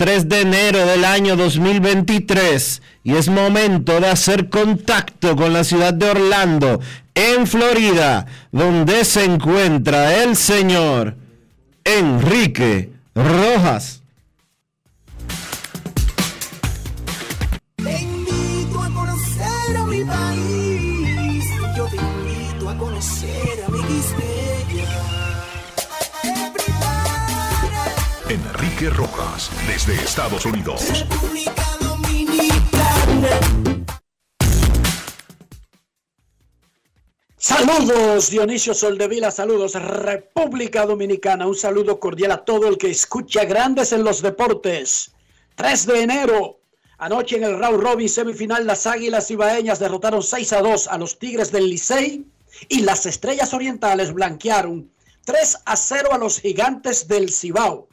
3 de enero del año 2023 y es momento de hacer contacto con la ciudad de Orlando, en Florida, donde se encuentra el señor Enrique Rojas. Rojas, desde Estados Unidos. Saludos Dionisio Soldevila, saludos República Dominicana, un saludo cordial a todo el que escucha Grandes en los Deportes. 3 de enero, anoche en el Raúl Robin semifinal, las Águilas Ibaeñas derrotaron 6 a 2 a los Tigres del Licey y las Estrellas Orientales blanquearon 3 a 0 a los Gigantes del Cibao.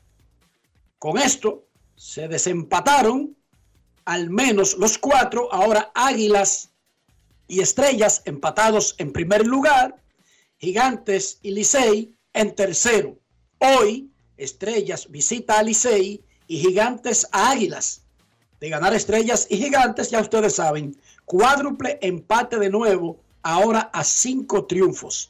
Con esto se desempataron al menos los cuatro, ahora Águilas y Estrellas empatados en primer lugar, Gigantes y Licey en tercero. Hoy Estrellas visita a Licey y Gigantes a Águilas. De ganar Estrellas y Gigantes, ya ustedes saben, cuádruple empate de nuevo, ahora a cinco triunfos.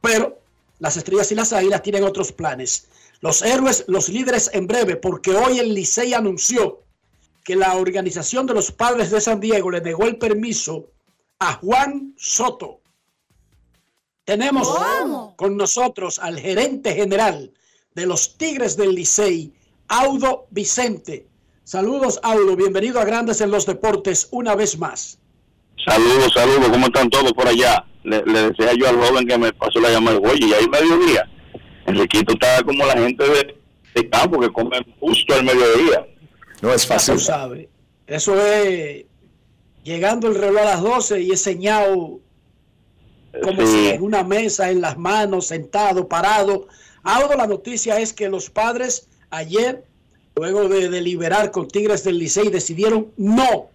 Pero las Estrellas y las Águilas tienen otros planes. Los héroes, los líderes en breve, porque hoy el Licey anunció que la organización de los padres de San Diego le negó el permiso a Juan Soto. Tenemos con nosotros al gerente general de los Tigres del Licey, Audo Vicente. Saludos, Audo. Bienvenido a Grandes en los Deportes una vez más. Saludos, saludos. ¿Cómo están todos por allá? Le, decía yo al joven que me pasó la llamada, oye, y ahí mediodía. Enriquito está como la gente de, campo que come justo al mediodía. No es fácil. sabe. Eso es llegando el reloj a las 12 y es señal como si en una mesa, en las manos, sentado, parado. Ahora la noticia es que los padres ayer, luego de deliberar con Tigres del Licey, decidieron no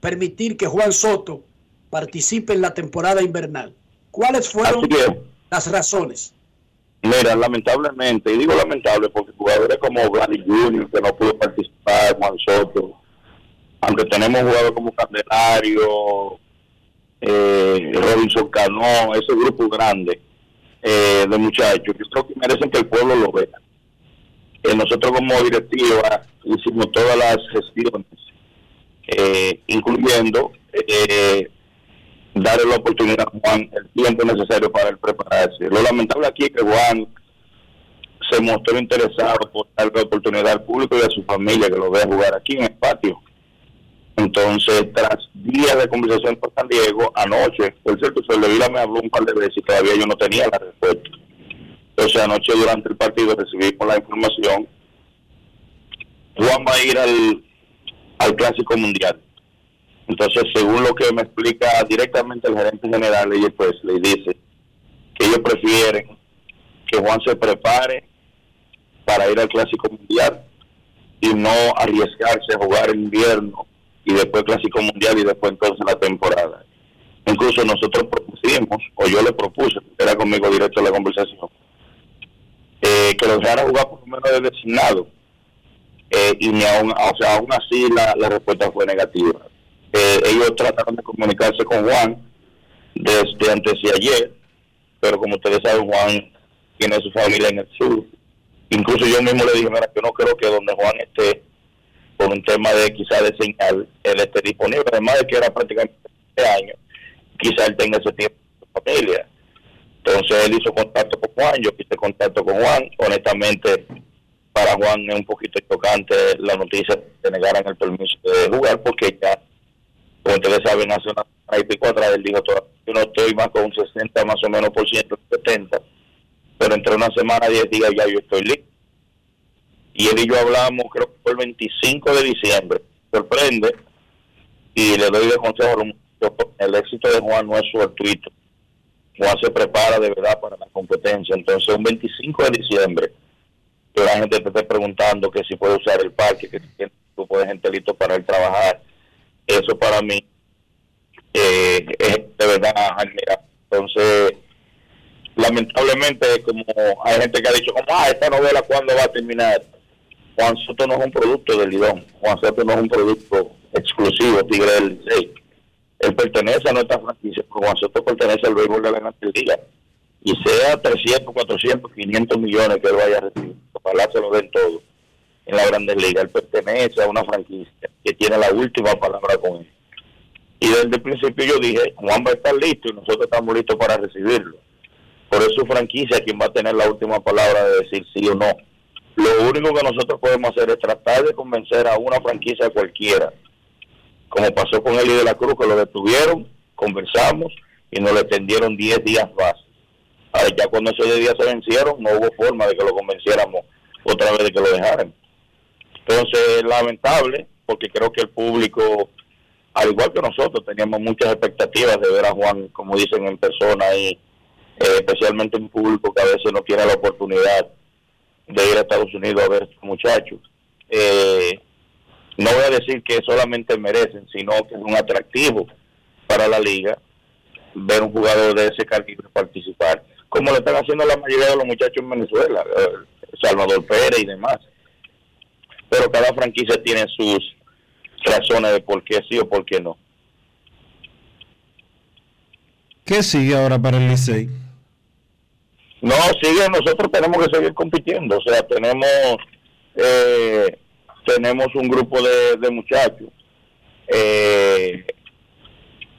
permitir que Juan Soto participe en la temporada invernal. ¿Cuáles fueron las razones? Mira, lamentablemente, y digo lamentable porque jugadores como Gladys Junior, que no pudo participar, Juan Soto, aunque tenemos jugadores como Candelario, eh, Robinson Cano, ese grupo grande eh, de muchachos, yo creo que merecen que el pueblo lo vea. Eh, nosotros como directiva hicimos todas las gestiones, eh, incluyendo eh, darle la oportunidad a Juan el tiempo necesario para él prepararse. Lo lamentable aquí es que Juan se mostró interesado por darle la oportunidad al público y a su familia que lo vea jugar aquí en el patio. Entonces, tras días de conversación con San Diego, anoche, por cierto, Vila me habló un par de veces y todavía yo no tenía la respuesta. Entonces, anoche durante el partido recibimos la información. Juan va a ir al, al Clásico Mundial. Entonces, según lo que me explica directamente el gerente general, ella pues le dice que ellos prefieren que Juan se prepare para ir al Clásico Mundial y no arriesgarse a jugar en invierno y después Clásico Mundial y después entonces la temporada. Incluso nosotros propusimos, o yo le propuse, era conmigo directo la conversación, eh, que lo dejara jugar por lo menos de designado. Eh, y ni aún, o sea, aún así la, la respuesta fue negativa. Eh, ellos trataron de comunicarse con Juan desde antes de ayer, pero como ustedes saben, Juan tiene su familia en el sur. Incluso yo mismo le dije, mira, yo no creo que donde Juan esté por un tema de quizá de señal, él esté disponible, además de que era prácticamente este año, quizá él tenga ese tiempo con su familia. Entonces él hizo contacto con Juan, yo hice contacto con Juan, honestamente para Juan es un poquito chocante la noticia de negaran el permiso de jugar porque ya, ustedes saben, hace una y pico atrás él dijo, yo no estoy más con un 60 más o menos por ciento, 70, pero entre una semana y 10 días ya yo estoy listo y él y yo hablamos, creo que fue el 25 de diciembre. Sorprende, y le doy de consejo el éxito de Juan no es fortuito. Juan se prepara de verdad para la competencia. Entonces, un 25 de diciembre, que la gente te esté preguntando que si puede usar el parque, que si tiene un grupo de gente listo para él trabajar, eso para mí eh, es de verdad. Entonces, lamentablemente, como hay gente que ha dicho, como, ah, esta novela, ¿cuándo va a terminar? Juan Soto no es un producto del Lidón, Juan Soto no es un producto exclusivo Tigre del Licey. Él pertenece a nuestra franquicia, pero Juan Soto pertenece al béisbol de la Liga. Y sea 300, 400, 500 millones que él vaya a recibir, ojalá se lo den todo en la Grandes Ligas. Él pertenece a una franquicia que tiene la última palabra con él. Y desde el principio yo dije, Juan va a estar listo y nosotros estamos listos para recibirlo. Por eso franquicia quien va a tener la última palabra de decir sí o no lo único que nosotros podemos hacer es tratar de convencer a una franquicia cualquiera, como pasó con Eli de la Cruz, que lo detuvieron, conversamos y nos le extendieron 10 días más. Ya cuando esos 10 días se vencieron, no hubo forma de que lo convenciéramos otra vez de que lo dejaran. Entonces, lamentable, porque creo que el público, al igual que nosotros, teníamos muchas expectativas de ver a Juan, como dicen, en persona y eh, especialmente un público que a veces no tiene la oportunidad de ir a Estados Unidos a ver a estos muchachos. Eh, no voy a decir que solamente merecen, sino que es un atractivo para la liga ver un jugador de ese calibre participar, como lo están haciendo la mayoría de los muchachos en Venezuela, eh, Salvador Pérez y demás. Pero cada franquicia tiene sus razones de por qué sí o por qué no. ¿Qué sigue ahora para el Licey? No, sigue, nosotros tenemos que seguir compitiendo, o sea, tenemos eh, tenemos un grupo de, muchachos eh,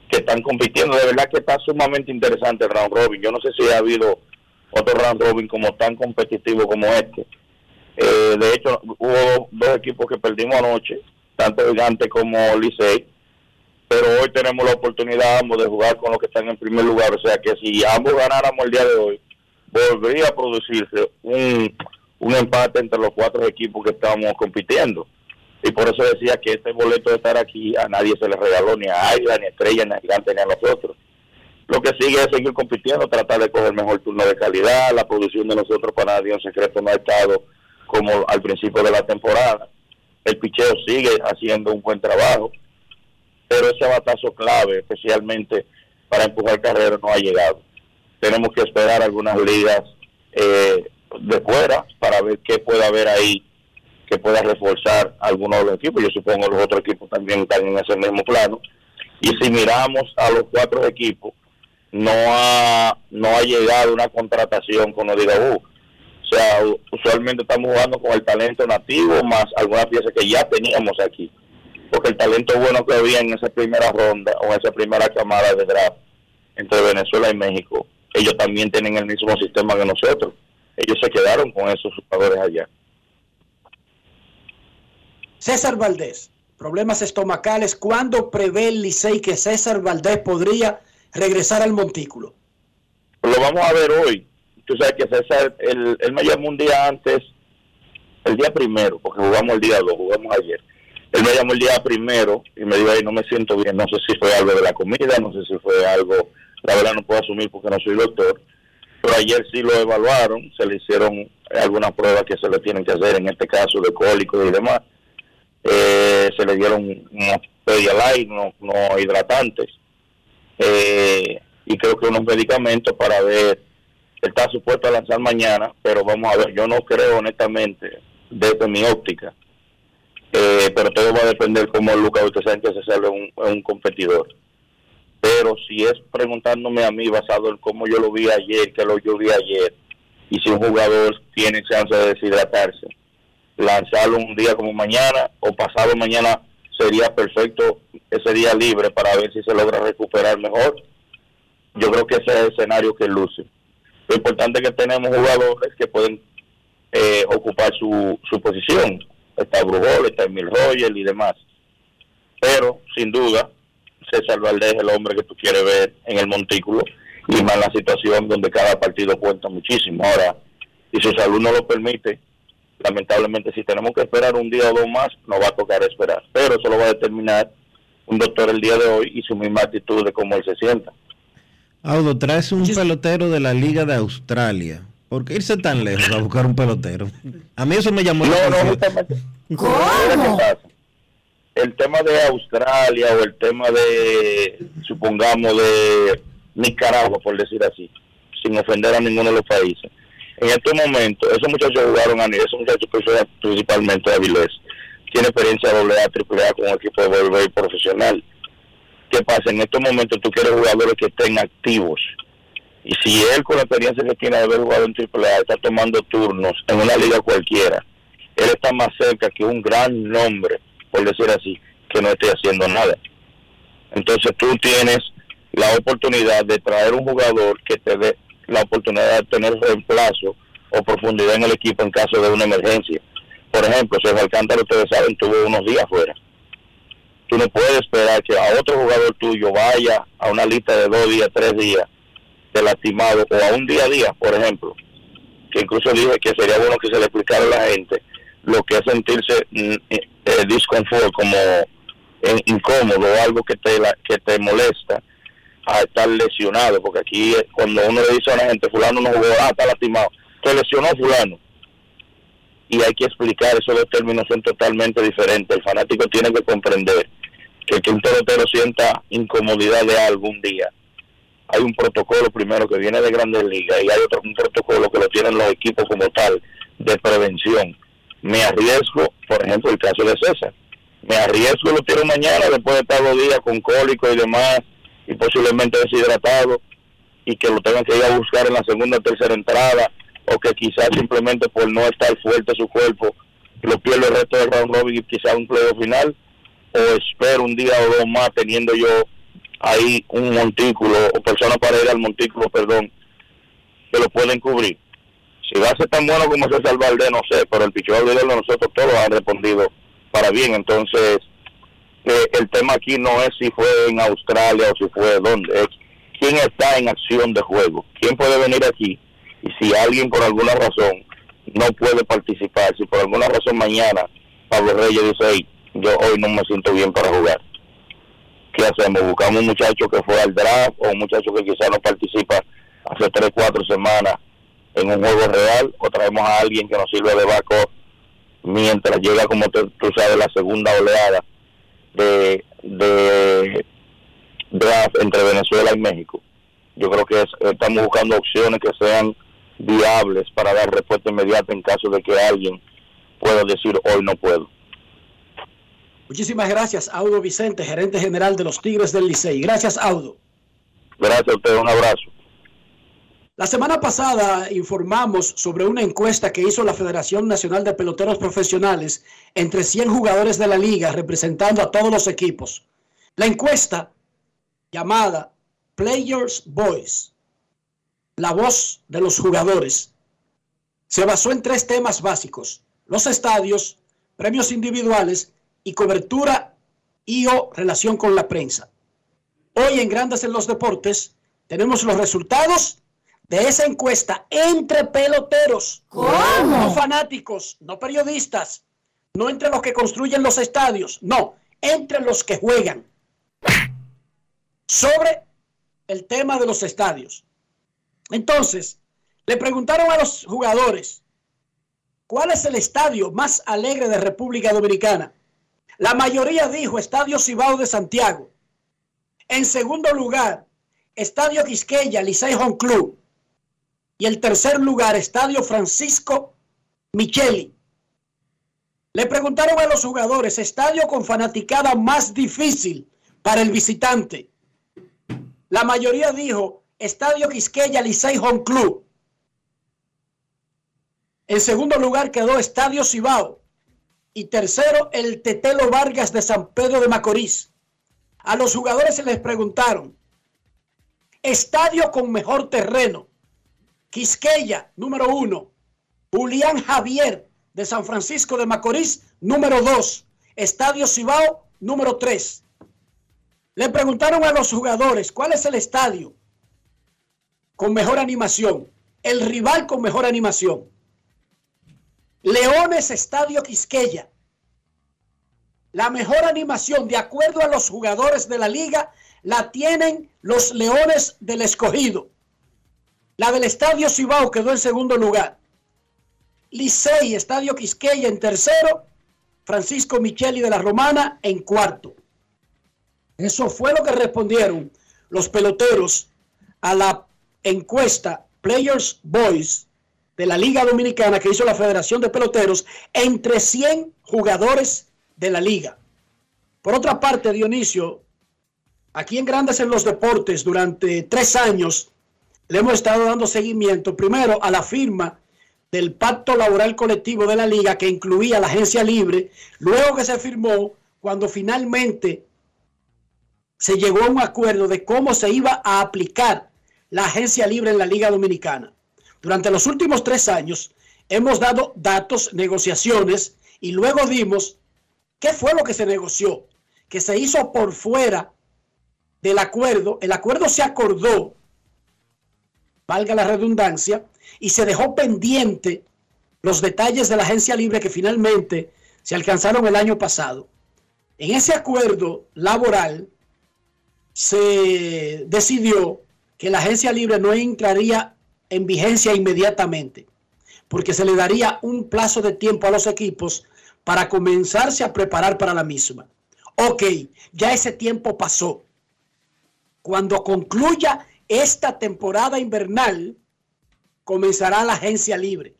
que están compitiendo, de verdad que está sumamente interesante el round robin, yo no sé si ha habido otro round robin como tan competitivo como este, eh, de hecho hubo dos equipos que perdimos anoche, tanto Gigante como Licey, pero hoy tenemos la oportunidad ambos de jugar con los que están en primer lugar, o sea que si ambos ganáramos el día de hoy, volvería a producirse un, un empate entre los cuatro equipos que estamos compitiendo. Y por eso decía que este boleto de estar aquí a nadie se le regaló, ni a Águila, ni a Estrella, ni a Gigante, ni a nosotros. Lo que sigue es seguir compitiendo, tratar de coger mejor turno de calidad. La producción de nosotros para nadie en secreto no ha estado como al principio de la temporada. El picheo sigue haciendo un buen trabajo, pero ese batazo clave, especialmente para empujar carrera, no ha llegado tenemos que esperar algunas ligas eh, de fuera para ver qué puede haber ahí que pueda reforzar algunos de los equipos. Yo supongo que los otros equipos también están en ese mismo plano. Y si miramos a los cuatro equipos, no ha, no ha llegado una contratación con diga, uh, o sea, usualmente estamos jugando con el talento nativo más algunas piezas que ya teníamos aquí. Porque el talento bueno que había en esa primera ronda o en esa primera camada de draft entre Venezuela y México ellos también tienen el mismo sistema que nosotros. Ellos se quedaron con esos jugadores allá. César Valdés, problemas estomacales. ¿Cuándo prevé el Licey que César Valdés podría regresar al montículo? Lo vamos a ver hoy. Tú sabes que César, él, me llamó un día antes, el día primero, porque jugamos el día 2, jugamos ayer. Él me llamó el día primero y me dijo, ahí no me siento bien, no sé si fue algo de la comida, no sé si fue algo, la verdad no puedo asumir porque no soy doctor, pero ayer sí lo evaluaron, se le hicieron algunas pruebas que se le tienen que hacer, en este caso de cólicos y demás. Eh, se le dieron unos Pedialyte, no, no hidratantes, eh, y creo que unos medicamentos para ver, está supuesto a lanzar mañana, pero vamos a ver, yo no creo honestamente, desde mi óptica, eh, pero todo va a depender cómo Lucas Sánchez se sale un, un competidor pero si es preguntándome a mí basado en cómo yo lo vi ayer, que lo yo vi ayer, y si un jugador tiene chance de deshidratarse, lanzarlo un día como mañana o pasado mañana sería perfecto ese día libre para ver si se logra recuperar mejor. Yo creo que ese es el escenario que luce. Lo importante es que tenemos jugadores que pueden eh, ocupar su, su posición. Está Brujol, está Emil Royal y demás. Pero, sin duda, César Valdés es el hombre que tú quieres ver en el montículo y más la situación donde cada partido cuenta muchísimo. Ahora, si su salud no lo permite, lamentablemente si tenemos que esperar un día o dos más, nos va a tocar esperar. Pero eso lo va a determinar un doctor el día de hoy y su misma actitud de cómo él se sienta. Audo, traes un pelotero de la Liga de Australia. ¿Por qué irse tan lejos a buscar un pelotero? A mí eso me llamó la atención. ¿Cómo? el tema de Australia o el tema de, supongamos, de Nicaragua, por decir así, sin ofender a ninguno de los países. En este momento, esos muchachos jugaron a nivel, esos muchachos que principalmente de Avilés, tiene experiencia doble A, triple A con un equipo de voleibol profesional. ¿Qué pasa? En estos momentos tú quieres jugadores que estén activos. Y si él con la experiencia que tiene de haber jugado en triple A está tomando turnos en una liga cualquiera, él está más cerca que un gran nombre por decir así, que no esté haciendo nada. Entonces tú tienes la oportunidad de traer un jugador que te dé la oportunidad de tener reemplazo o profundidad en el equipo en caso de una emergencia. Por ejemplo, si Alcántara, ustedes saben, tuvo unos días fuera. Tú no puedes esperar que a otro jugador tuyo vaya a una lista de dos días, tres días de lastimado o a un día a día, por ejemplo. Que incluso dije que sería bueno que se le explicara a la gente lo que es sentirse mm, eh, eh, disconfort, como eh, incómodo algo que te, que te molesta a estar lesionado, porque aquí cuando uno le dice a una gente, fulano no jugó, ah, está lastimado, te lesionó fulano. Y hay que explicar, esos dos términos son totalmente diferentes. El fanático tiene que comprender que un pelotero sienta incomodidad de algún día. Hay un protocolo primero que viene de Grandes Ligas y hay otro protocolo que lo tienen los equipos como tal de prevención. Me arriesgo, por ejemplo, el caso de César, me arriesgo lo tiro mañana después de estar los días con cólico y demás y posiblemente deshidratado y que lo tengan que ir a buscar en la segunda o tercera entrada o que quizás simplemente por no estar fuerte su cuerpo lo pierdo el resto del round robin y quizás un pleo final o espero un día o dos más teniendo yo ahí un montículo o personas para ir al montículo, perdón, que lo pueden cubrir si va a ser tan bueno como César Valdés, no sé, pero el pichón de nosotros todos han respondido para bien. Entonces, eh, el tema aquí no es si fue en Australia o si fue donde, es quién está en acción de juego, quién puede venir aquí. Y si alguien por alguna razón no puede participar, si por alguna razón mañana Pablo Reyes dice, yo hoy no me siento bien para jugar. ¿Qué hacemos? ¿Buscamos un muchacho que fue al draft o un muchacho que quizás no participa hace tres, cuatro semanas en un juego real o traemos a alguien que nos sirva de backup mientras llega, como tú, sabes, la segunda oleada de, de draft entre Venezuela y México. Yo creo que estamos buscando opciones que sean viables para dar respuesta inmediata en caso de que alguien pueda decir hoy no puedo. Muchísimas gracias, Audo Vicente, gerente general de los Tigres del Licey. Gracias, Audo. Gracias a usted, un abrazo. La semana pasada informamos sobre una encuesta que hizo la Federación Nacional de Peloteros Profesionales entre 100 jugadores de la liga representando a todos los equipos. La encuesta llamada Players Voice, la voz de los jugadores, se basó en tres temas básicos, los estadios, premios individuales y cobertura y o relación con la prensa. Hoy en Grandes en los Deportes tenemos los resultados de esa encuesta entre peloteros, no fanáticos, no periodistas, no entre los que construyen los estadios, no, entre los que juegan sobre el tema de los estadios. Entonces, le preguntaron a los jugadores, ¿cuál es el estadio más alegre de República Dominicana? La mayoría dijo Estadio Cibao de Santiago. En segundo lugar, Estadio Quisqueya, Licey Home Club. Y el tercer lugar, Estadio Francisco Micheli. Le preguntaron a los jugadores, estadio con fanaticada más difícil para el visitante. La mayoría dijo, Estadio Quisqueya, Licey Home Club. En segundo lugar quedó Estadio Cibao. Y tercero, el Tetelo Vargas de San Pedro de Macorís. A los jugadores se les preguntaron, estadio con mejor terreno. Quisqueya, número uno. Julián Javier, de San Francisco de Macorís, número 2. Estadio Cibao, número 3. Le preguntaron a los jugadores cuál es el estadio con mejor animación, el rival con mejor animación. Leones Estadio Quisqueya. La mejor animación, de acuerdo a los jugadores de la liga, la tienen los Leones del Escogido. La del Estadio Cibao quedó en segundo lugar. Licey, Estadio Quisqueya en tercero, Francisco Micheli de la Romana en cuarto. Eso fue lo que respondieron los peloteros a la encuesta Players Boys de la Liga Dominicana que hizo la Federación de Peloteros entre 100 jugadores de la liga. Por otra parte, Dionisio, aquí en Grandes en los Deportes, durante tres años, le hemos estado dando seguimiento primero a la firma del pacto laboral colectivo de la liga que incluía la agencia libre, luego que se firmó, cuando finalmente se llegó a un acuerdo de cómo se iba a aplicar la agencia libre en la Liga Dominicana. Durante los últimos tres años hemos dado datos, negociaciones y luego dimos qué fue lo que se negoció, que se hizo por fuera del acuerdo. El acuerdo se acordó, valga la redundancia, y se dejó pendiente los detalles de la agencia libre que finalmente se alcanzaron el año pasado. En ese acuerdo laboral se decidió que la agencia libre no entraría en vigencia inmediatamente, porque se le daría un plazo de tiempo a los equipos para comenzarse a preparar para la misma. Ok, ya ese tiempo pasó. Cuando concluya esta temporada invernal, comenzará la agencia libre.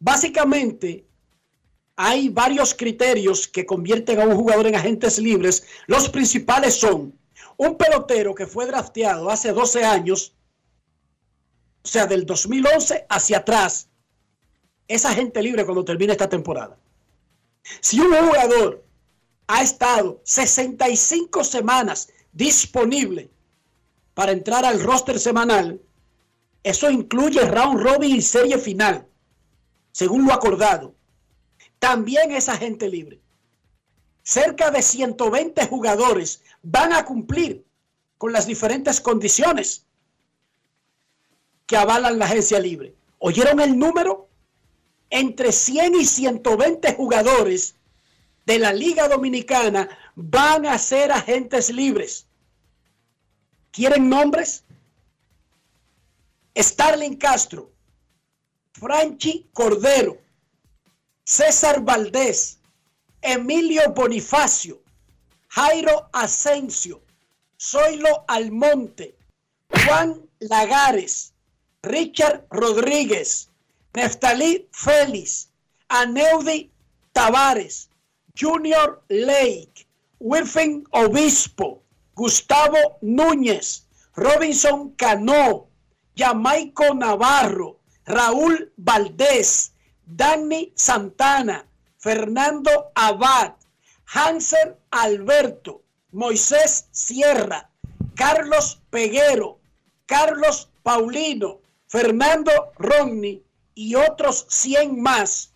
Básicamente, hay varios criterios que convierten a un jugador en agentes libres. Los principales son un pelotero que fue drafteado hace 12 años, o sea, del 2011 hacia atrás, es agente libre cuando termine esta temporada. Si un jugador ha estado 65 semanas disponible para entrar al roster semanal, eso incluye round robin y serie final, según lo acordado. También es agente libre. Cerca de 120 jugadores van a cumplir con las diferentes condiciones que avalan la agencia libre. ¿Oyeron el número? Entre 100 y 120 jugadores de la Liga Dominicana van a ser agentes libres. ¿Quieren nombres? Starling Castro, Franchi Cordero, César Valdés, Emilio Bonifacio, Jairo Asensio, Zoilo Almonte, Juan Lagares, Richard Rodríguez, Neftalí Félix, Aneudi Tavares, Junior Lake, Wilfin Obispo, Gustavo Núñez, Robinson Cano, Jamaico Navarro, Raúl Valdés, Dani Santana, Fernando Abad, Hanser Alberto, Moisés Sierra, Carlos Peguero, Carlos Paulino, Fernando Romney y otros 100 más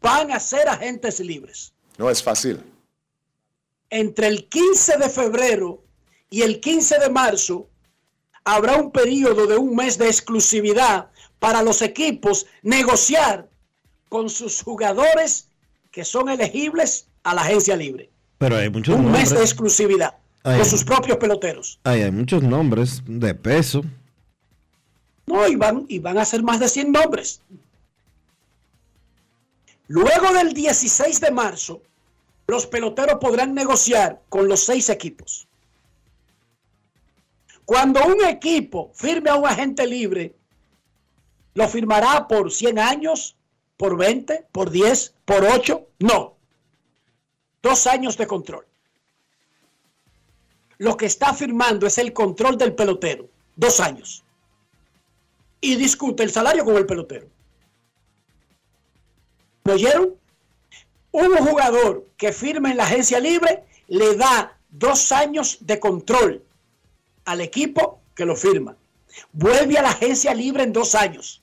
van a ser agentes libres. No es fácil. entre el 15 de febrero y el 15 de marzo habrá un periodo de un mes de exclusividad para los equipos negociar con sus jugadores que son elegibles a la agencia libre. Pero hay muchos Un nombres. mes de exclusividad Ay. con sus propios peloteros. Ay, hay muchos nombres de peso. No, y van, y van a ser más de 100 nombres. Luego del 16 de marzo, los peloteros podrán negociar con los seis equipos. Cuando un equipo firme a un agente libre, ¿lo firmará por 100 años, por 20, por 10, por 8? No. Dos años de control. Lo que está firmando es el control del pelotero. Dos años y discute el salario con el pelotero. ¿Me oyeron? Un jugador que firme en la agencia libre le da dos años de control al equipo que lo firma. Vuelve a la agencia libre en dos años.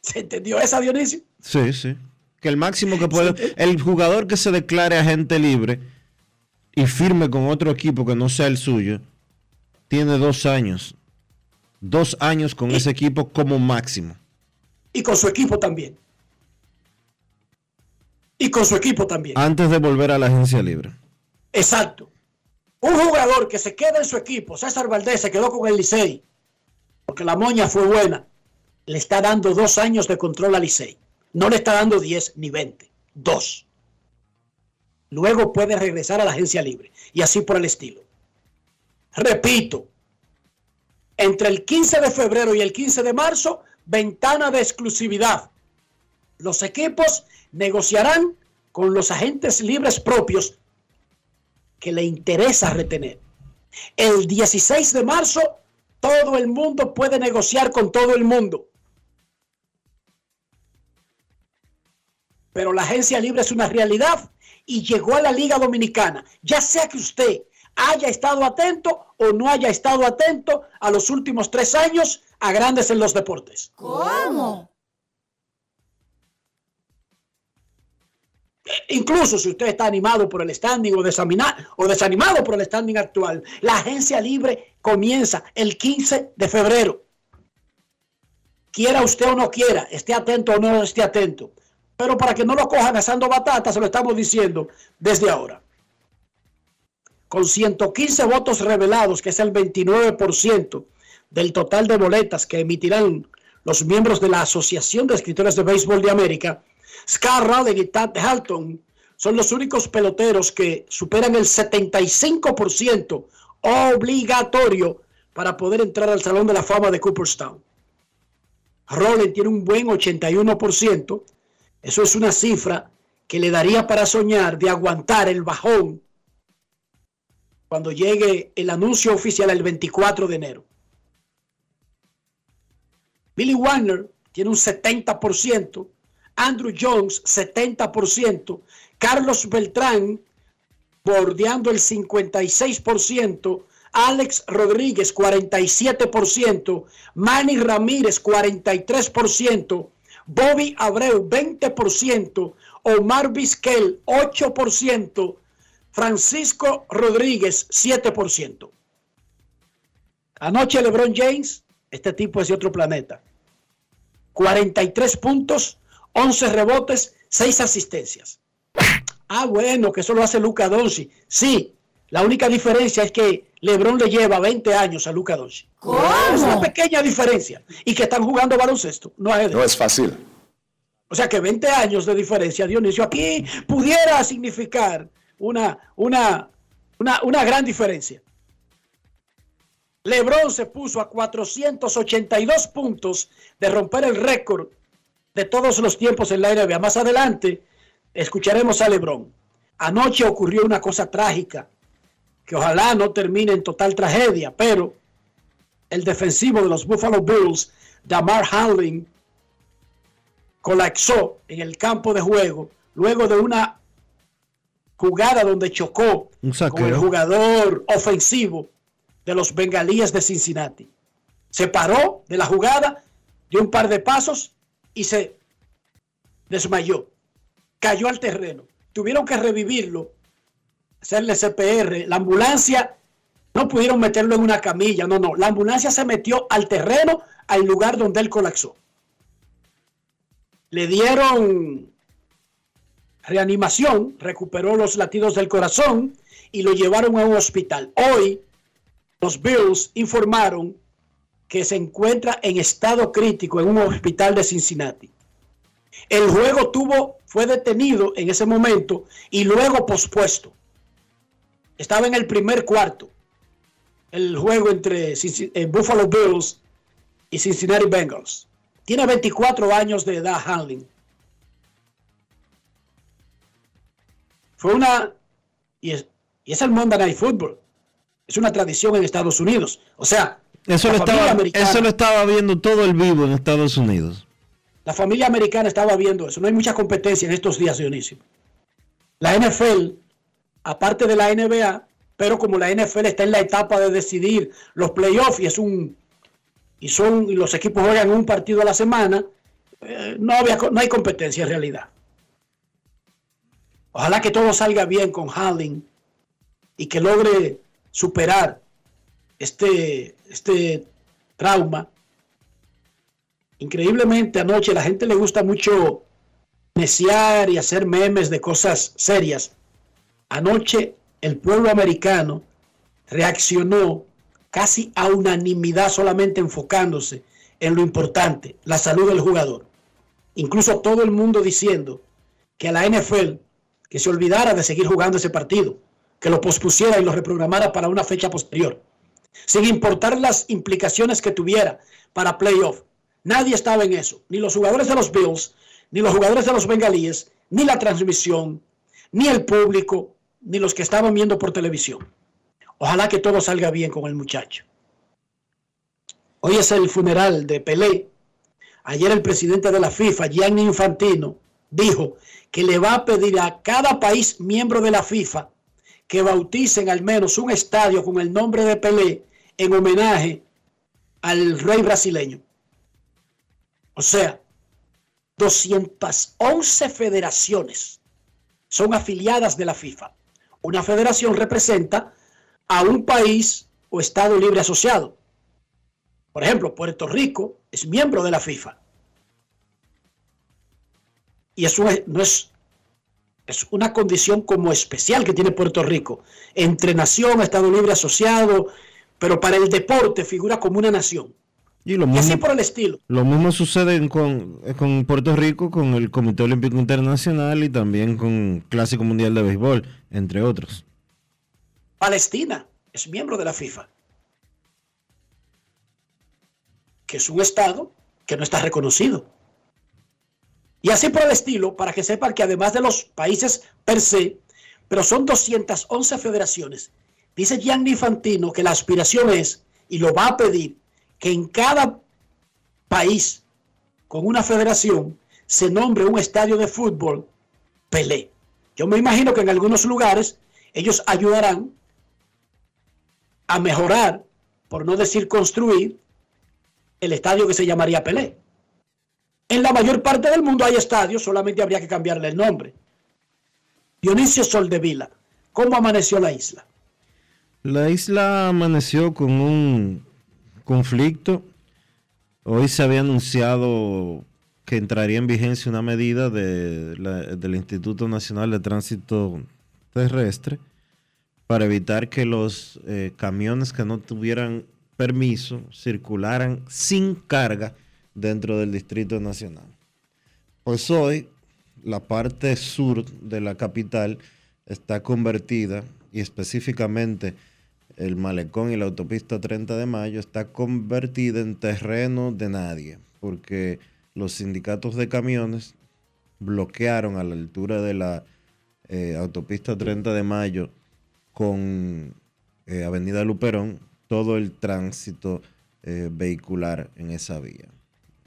¿Se entendió esa, Dionisio? Sí, sí. Que el máximo que puede. El jugador que se declare agente libre y firme con otro equipo que no sea el suyo, tiene dos años. Dos años con ese equipo como máximo. Y con su equipo también. Y con su equipo también. Antes de volver a la agencia libre. Exacto. Un jugador que se queda en su equipo, César Valdés se quedó con el Licey, porque la moña fue buena, le está dando dos años de control al Licey. No le está dando 10 ni 20, dos. Luego puede regresar a la agencia libre y así por el estilo. Repito, entre el 15 de febrero y el 15 de marzo, ventana de exclusividad. Los equipos negociarán con los agentes libres propios que le interesa retener. El 16 de marzo, todo el mundo puede negociar con todo el mundo. Pero la agencia libre es una realidad y llegó a la Liga Dominicana. Ya sea que usted haya estado atento o no haya estado atento a los últimos tres años a grandes en los deportes. ¿Cómo? Incluso si usted está animado por el standing o, o desanimado por el standing actual, la agencia libre comienza el 15 de febrero. Quiera usted o no quiera, esté atento o no esté atento. Pero para que no lo cojan asando batata, se lo estamos diciendo desde ahora. Con 115 votos revelados, que es el 29% del total de boletas que emitirán los miembros de la Asociación de Escritores de Béisbol de América, Rowling y Tad Halton son los únicos peloteros que superan el 75% obligatorio para poder entrar al Salón de la Fama de Cooperstown. Rowling tiene un buen 81%. Eso es una cifra que le daría para soñar de aguantar el bajón cuando llegue el anuncio oficial el 24 de enero. Billy Warner tiene un 70%, Andrew Jones 70%, Carlos Beltrán bordeando el 56%, Alex Rodríguez 47%, Manny Ramírez 43%, Bobby Abreu 20%, Omar Vizquel 8%, Francisco Rodríguez 7%. Anoche LeBron James, este tipo es de otro planeta. 43 puntos, 11 rebotes, 6 asistencias. Ah, bueno, que eso lo hace Luca Doncic. Sí, la única diferencia es que LeBron le lleva 20 años a Luca Doncic. Es una pequeña diferencia. Y que están jugando baloncesto, no ajedrez. No es fácil. O sea que 20 años de diferencia, Dionisio, aquí pudiera significar una, una, una, una gran diferencia. Lebron se puso a 482 puntos de romper el récord de todos los tiempos en la NBA. Más adelante escucharemos a Lebron. Anoche ocurrió una cosa trágica que ojalá no termine en total tragedia, pero el defensivo de los Buffalo Bills, Damar Hamlin, colapsó en el campo de juego luego de una jugada donde chocó con el jugador ofensivo de los bengalíes de Cincinnati. Se paró de la jugada, dio un par de pasos y se desmayó. Cayó al terreno. Tuvieron que revivirlo hacerle CPR. La ambulancia no pudieron meterlo en una camilla, no, no. La ambulancia se metió al terreno, al lugar donde él colapsó. Le dieron reanimación, recuperó los latidos del corazón y lo llevaron a un hospital. Hoy los Bills informaron que se encuentra en estado crítico en un hospital de Cincinnati. El juego tuvo, fue detenido en ese momento y luego pospuesto. Estaba en el primer cuarto. El juego entre eh, Buffalo Bills y Cincinnati Bengals. Tiene 24 años de edad, Hanlin. Fue una. Y es, y es el Monday Night Football. Es una tradición en Estados Unidos. O sea, eso lo, estaba, eso lo estaba viendo todo el vivo en Estados Unidos. La familia americana estaba viendo eso. No hay mucha competencia en estos días, Dionisio. La NFL, aparte de la NBA, pero como la NFL está en la etapa de decidir los playoffs y es un y son y los equipos juegan un partido a la semana, eh, no, había, no hay competencia en realidad. Ojalá que todo salga bien con Harding y que logre superar este, este trauma. Increíblemente anoche la gente le gusta mucho neciar y hacer memes de cosas serias. Anoche el pueblo americano reaccionó casi a unanimidad solamente enfocándose en lo importante, la salud del jugador. Incluso todo el mundo diciendo que a la NFL que se olvidara de seguir jugando ese partido, que lo pospusiera y lo reprogramara para una fecha posterior sin importar las implicaciones que tuviera para playoff. Nadie estaba en eso, ni los jugadores de los Bills, ni los jugadores de los Bengalíes, ni la transmisión, ni el público, ni los que estaban viendo por televisión. Ojalá que todo salga bien con el muchacho. Hoy es el funeral de Pelé. Ayer el presidente de la FIFA, Gianni Infantino, dijo que le va a pedir a cada país miembro de la FIFA que bauticen al menos un estadio con el nombre de Pelé en homenaje al rey brasileño. O sea, 211 federaciones son afiliadas de la FIFA. Una federación representa a un país o Estado libre asociado. Por ejemplo, Puerto Rico es miembro de la FIFA. Y eso no es es una condición como especial que tiene Puerto Rico, entre nación, Estado Libre Asociado, pero para el deporte figura como una nación. Y, lo mismo, así por el estilo. Lo mismo sucede con, con, Puerto Rico, con el Comité Olímpico Internacional y también con Clásico Mundial de Béisbol, entre otros. Palestina es miembro de la FIFA, que es un Estado que no está reconocido. Y así por el estilo, para que sepan que además de los países per se, pero son 211 federaciones. Dice Gianni Infantino que la aspiración es, y lo va a pedir, que en cada país con una federación se nombre un estadio de fútbol Pelé. Yo me imagino que en algunos lugares ellos ayudarán a mejorar, por no decir construir, el estadio que se llamaría Pelé. En la mayor parte del mundo hay estadios, solamente habría que cambiarle el nombre. Dionisio Soldevila, ¿cómo amaneció la isla? La isla amaneció con un conflicto. Hoy se había anunciado que entraría en vigencia una medida del Instituto Nacional de Tránsito Terrestre para evitar que los eh, camiones que no tuvieran permiso circularan sin carga dentro del Distrito Nacional. Pues hoy la parte sur de la capital está convertida y específicamente el malecón y la autopista 30 de mayo está convertida en terreno de nadie porque los sindicatos de camiones bloquearon a la altura de la eh, autopista 30 de mayo con eh, Avenida Luperón todo el tránsito eh, vehicular en esa vía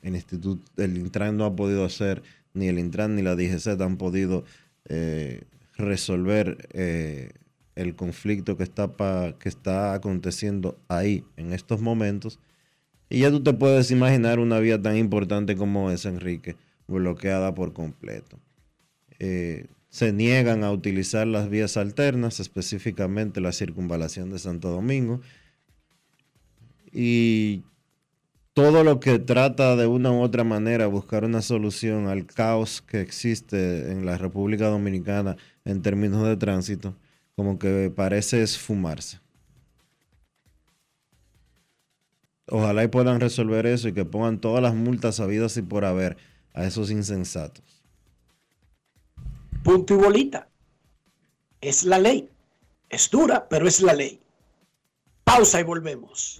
el instituto, el Intran no ha podido hacer, ni el Intran ni la DGC han podido eh, resolver eh, el conflicto que está, que está aconteciendo ahí en estos momentos. Y ya tú te puedes imaginar una vía tan importante como esa, Enrique, bloqueada por completo. Eh, se niegan a utilizar las vías alternas, específicamente la circunvalación de Santo Domingo. Y todo lo que trata de una u otra manera buscar una solución al caos que existe en la República Dominicana en términos de tránsito, como que parece esfumarse. Ojalá y puedan resolver eso y que pongan todas las multas habidas y por haber a esos insensatos. Punto y bolita. Es la ley. Es dura, pero es la ley. Pausa y volvemos.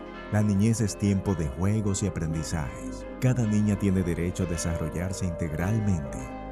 La niñez es tiempo de juegos y aprendizajes. Cada niña tiene derecho a desarrollarse integralmente.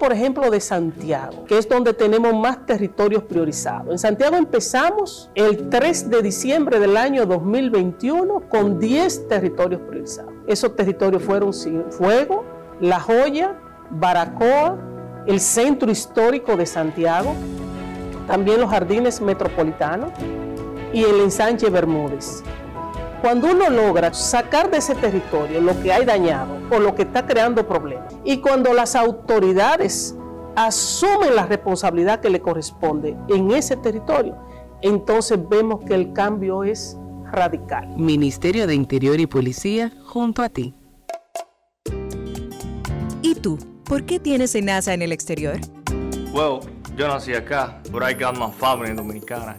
Por ejemplo, de Santiago, que es donde tenemos más territorios priorizados. En Santiago empezamos el 3 de diciembre del año 2021 con 10 territorios priorizados. Esos territorios fueron Fuego, La Joya, Baracoa, el Centro Histórico de Santiago, también los Jardines Metropolitanos y el ensanche Bermúdez. Cuando uno logra sacar de ese territorio lo que hay dañado o lo que está creando problemas, y cuando las autoridades asumen la responsabilidad que le corresponde en ese territorio, entonces vemos que el cambio es radical. Ministerio de Interior y Policía, junto a ti. ¿Y tú? ¿Por qué tienes NASA en el exterior? Well, yo nací acá, I got my family dominicana.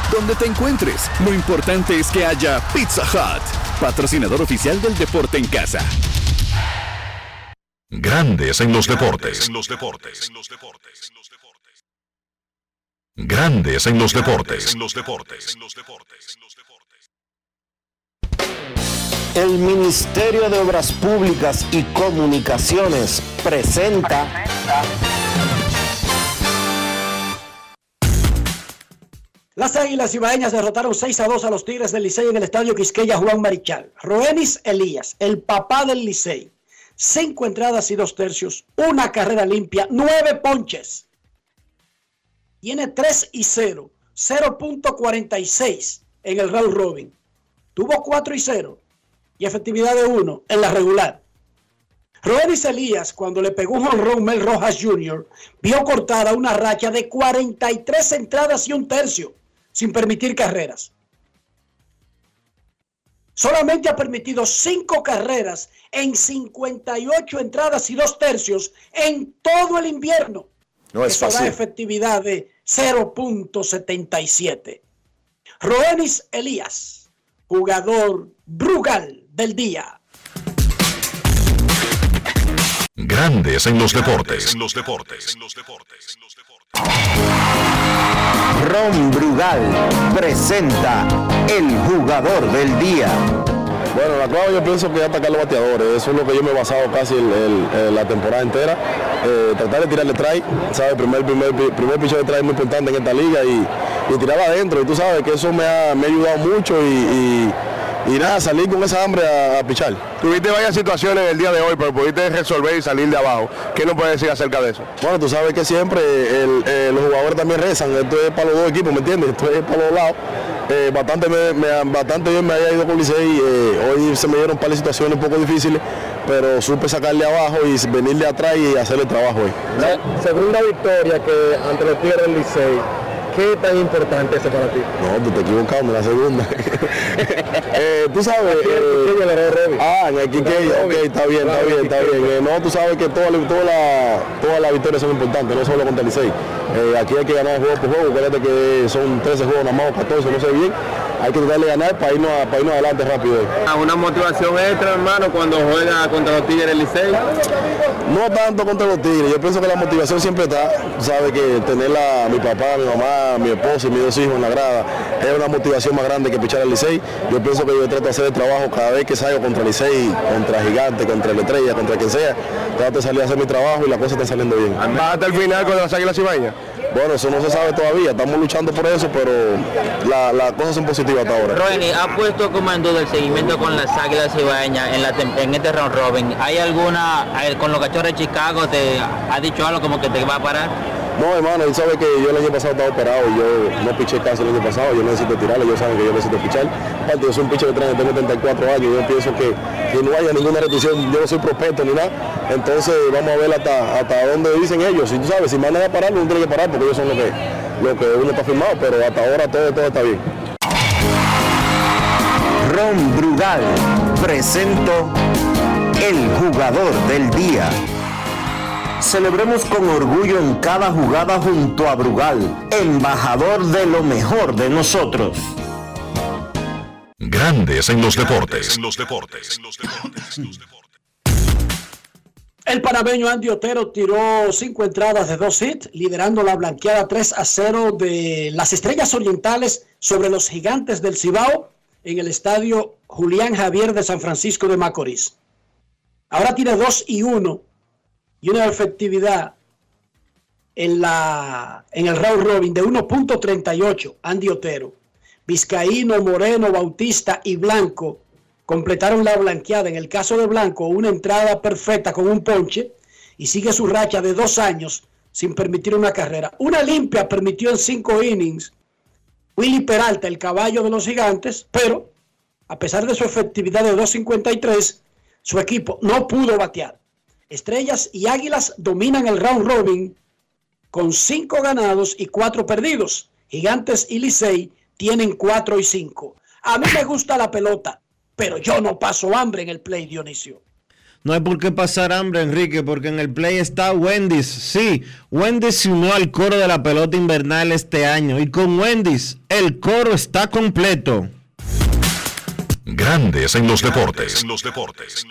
Donde te encuentres, lo importante es que haya Pizza Hut, patrocinador oficial del deporte en casa. Grandes en los deportes. En los deportes. Grandes en los deportes. En los deportes. El Ministerio de Obras Públicas y Comunicaciones presenta Las Águilas Ibaeñas derrotaron 6 a 2 a los Tigres del Licey en el estadio Quisqueya Juan Marichal. Roenis Elías, el papá del Licey, cinco entradas y dos tercios, una carrera limpia, nueve ponches. Tiene 3 y 0, 0.46 en el round robin. Tuvo 4 y 0 y efectividad de 1 en la regular. Roenis Elías, cuando le pegó un honrón Mel Rojas Jr., vio cortada una racha de 43 entradas y un tercio sin permitir carreras. Solamente ha permitido cinco carreras en 58 entradas y dos tercios en todo el invierno. No es Eso da fácil. efectividad de 0.77. Roenis Elías, jugador Brugal del día. Grandes en los deportes. En los deportes. Ron Brugal presenta el jugador del día. Bueno, la clave yo pienso que es atacar los bateadores. Eso es lo que yo me he basado casi la temporada entera. Eh, tratar de tirarle try, ¿sabes? Primer, primer, primer picho de try es muy importante en esta liga y, y tirarla adentro. Y tú sabes que eso me ha, me ha ayudado mucho y- y nada, salir con esa hambre a, a pichar. Tuviste varias situaciones el día de hoy, pero pudiste resolver y salir de abajo. ¿Qué nos puedes decir acerca de eso? Bueno, tú sabes que siempre el- eh, los jugadores también rezan. Esto es para los dos equipos, ¿me entiendes? Esto es para los lados. Eh, bastante, me, me- bastante bien me había ido con Licey. eh, hoy se me dieron un par de situaciones un poco difíciles, pero supe sacarle abajo y venirle atrás y hacer el trabajo hoy. La segunda victoria que ante los Tigres del Licey, ¿qué tan importante es para ti? No, tú te equivocado en la segunda. Eh, tú sabes. eh, ah, en el ok, está bien, está bien, está bien. Eh, no, tú sabes que todas las toda la, todas las victorias son importantes, no solo contra el Licey. Eh, aquí hay que ganar juego por juego, acuérdate que son 13 juegos nada más o 14, no sé bien. Hay que tratar de ganar para irnos, a- para irnos adelante rápido. Ah, Una motivación extra, hermano, cuando juega contra los Tigres del Licey. No tanto contra los Tigres, yo pienso que la motivación siempre está, sabe que tener a mi papá, mi mamá, mi esposa y mis dos hijos en la grada es una motivación más grande que pichar al Licey. Yo pienso que yo trato de hacer el trabajo cada vez que salgo contra el Licey, contra Gigante, contra el Estrella, contra quien sea, trato de salir a hacer mi trabajo y las cosas están saliendo bien. ¿Vas hasta el final con las Águilas Cibaeñas? Bueno, eso no se sabe todavía, estamos luchando por eso, pero la- las cosas son positivas hasta ahora. Roeni, ha puesto como en duda el seguimiento con las Águilas Cibaeñas en, la en este round robin. ¿Hay alguna, con los cachorros de Chicago, te ha dicho algo como que te va a parar? No, hermano, él sabe que yo el año pasado estaba operado y yo no piché casi el año pasado, yo necesito tirarle, ellos saben que yo necesito pichar. Aparte, yo soy un pitcher veterano, tengo 34 años, yo pienso que, que no haya ninguna restricción, yo no soy prospecto ni nada, entonces vamos a ver hasta, hasta dónde dicen ellos, si tú sabes, si mandan a parar, uno tiene que parar porque ellos son lo que, lo que uno está firmado, pero hasta ahora todo, todo está bien. Ron Brugal presento el jugador del día. Celebremos con orgullo en cada jugada junto a Brugal, embajador de lo mejor de nosotros. Grandes en los deportes. En los deportes. El panameño Andy Otero tiró cinco entradas de dos hits, liderando la blanqueada 3 a 0 de las Estrellas Orientales sobre los Gigantes del Cibao en el estadio Julián Javier de San Francisco de Macorís. Ahora tiene 2 y 1 y una efectividad en, la, en el round robin de 1.38, Andy Otero. Vizcaíno, Moreno, Bautista y Blanco completaron la blanqueada. En el caso de Blanco, una entrada perfecta con un ponche y sigue su racha de dos años sin permitir una carrera. Una limpia permitió en cinco innings Willy Peralta, el caballo de los gigantes, pero a pesar de su efectividad de 2.53, su equipo no pudo batear. Estrellas y Águilas dominan el round robin con cinco ganados y cuatro perdidos. Gigantes y Licey tienen cuatro y cinco. A mí me gusta la pelota, pero yo no paso hambre en el play, Dionisio. No hay por qué pasar hambre, Enrique, porque en el play está Wendy's. Sí, Wendy's se unió al coro de la pelota invernal este año y con Wendy's el coro está completo. Grandes en los deportes. En los deportes.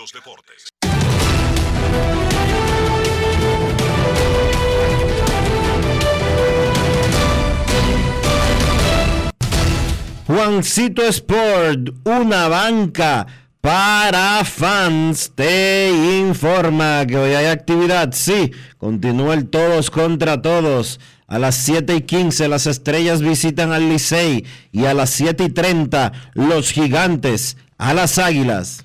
Juancito Sport, una banca para fans, te informa que hoy hay actividad. Sí, continúa el todos contra todos. A las 7 y 15 las estrellas visitan al Licey y a las 7 y 30 los gigantes a las águilas.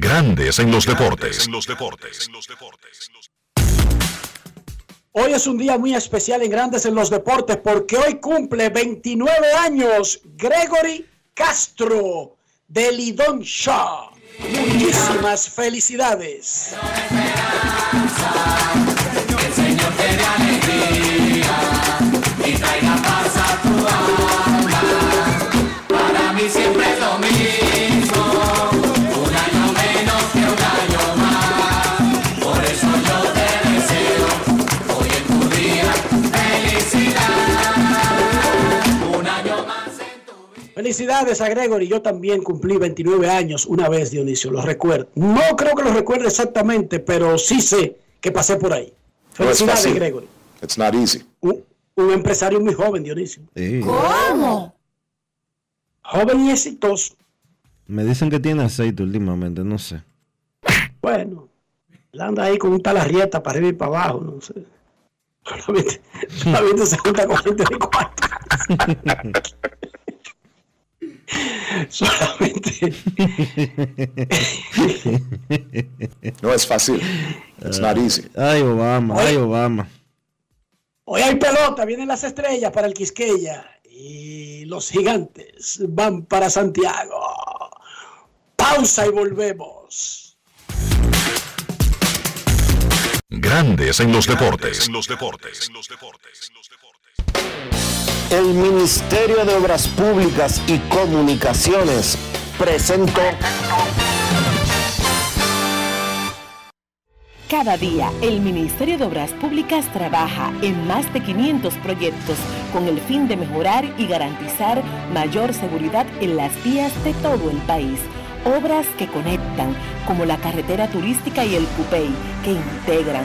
Grandes en los deportes. Hoy es un día muy especial en Grandes en los Deportes porque hoy cumple 29 años Gregory Castro de Lidón Shaw. Muchísimas felicidades. El Señor te dé alegría y traiga paz a tu alma. Para mí siempre Felicidades a Gregory. Yo también cumplí 29 años una vez, Dionisio, lo recuerdo. No creo que lo recuerde exactamente, pero sí sé que pasé por ahí. Felicidades. Gregory. It's not easy. Un, un empresario muy joven, Dionisio. ¿Cómo? Joven y exitoso. Me dicen que tiene aceite últimamente, no sé. Bueno, él anda ahí con un tal arrieta para arriba y para abajo, no sé. Solamente, solamente se junta con gente de cuatro. solamente. No es fácil. It's not easy. Ay, Obama, ay, Obama. Hoy hay pelota, vienen las estrellas para el Quisqueya y los gigantes van para Santiago. Pausa y volvemos. Grandes en los deportes. El Ministerio de Obras Públicas y Comunicaciones presentó Cada día, el Ministerio de Obras Públicas trabaja en más de 500 proyectos con el fin de mejorar y garantizar mayor seguridad en las vías de todo el país. Obras que conectan, como la carretera turística y el Cupey, que integran,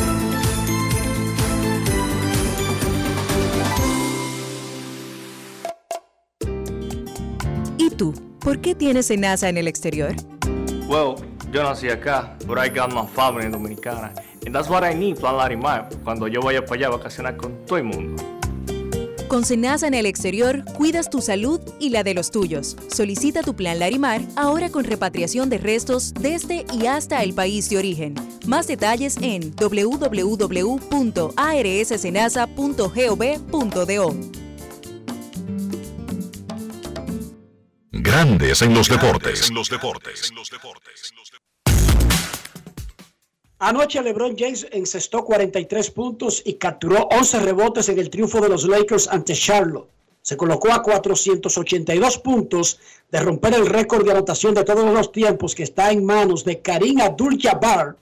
Tú? ¿Por qué tienes enaza en el exterior? Well, yo nací acá, but I got my family dominicana. And that's what I need, Plan Larimar, cuando yo vaya para allá a vacacionar con todo el mundo. Con Senasa en el exterior, cuidas tu salud y la de los tuyos. Solicita tu plan Larimar ahora con repatriación de restos desde y hasta el país de origen. Más detalles en www.arssenasa.gov.do. Grandes en los deportes. Anoche LeBron James encestó 43 puntos y capturó 11 rebotes en el triunfo de los Lakers ante Charlotte. Se colocó a 482 puntos de romper el récord de anotación de todos los tiempos que está en manos de Karim Abdul-Jabbar,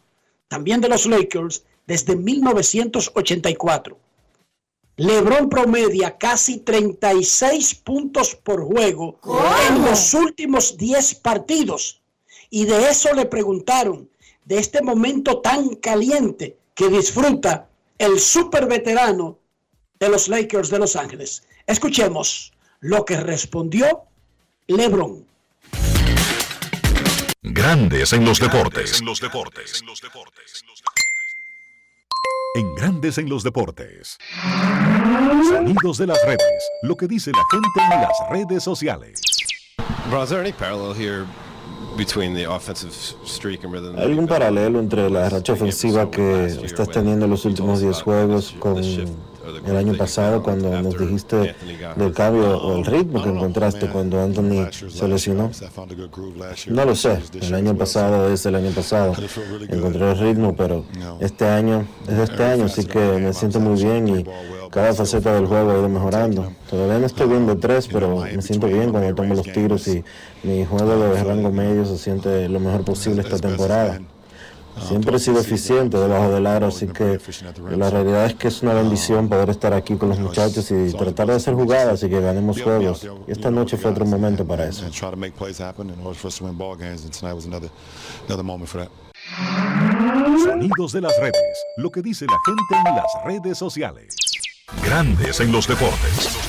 también de los Lakers, desde 1984. LeBron promedia casi 36 puntos por juego en los últimos 10 partidos. Y de eso le preguntaron, de este momento tan caliente que disfruta el super veterano de los Lakers de Los Ángeles. Escuchemos lo que respondió LeBron. Grandes en los deportes. En Grandes en los deportes. Sonidos de las redes. Lo que dice la gente en las redes sociales. ¿Hay algún paralelo entre la racha ofensiva que estás teniendo en los últimos 10 juegos con el año pasado cuando nos dijiste del cambio o el ritmo que encontraste cuando Anthony se lesionó? No lo sé, el año pasado es el año pasado, encontré el ritmo, pero este año es este año, así que me siento muy bien y cada faceta del juego ha ido mejorando. Todavía no estoy bien de tres, pero me siento bien cuando tomo los tiros y mi juego de rango medio se siente lo mejor posible esta temporada. Siempre he sido eficiente debajo del aro, así que la realidad es que es una bendición poder estar aquí con los muchachos y tratar de hacer jugadas y que ganemos juegos. Y esta noche fue otro momento para eso. Sonidos de las redes. Lo que dice la gente en las redes sociales. Grandes en los deportes.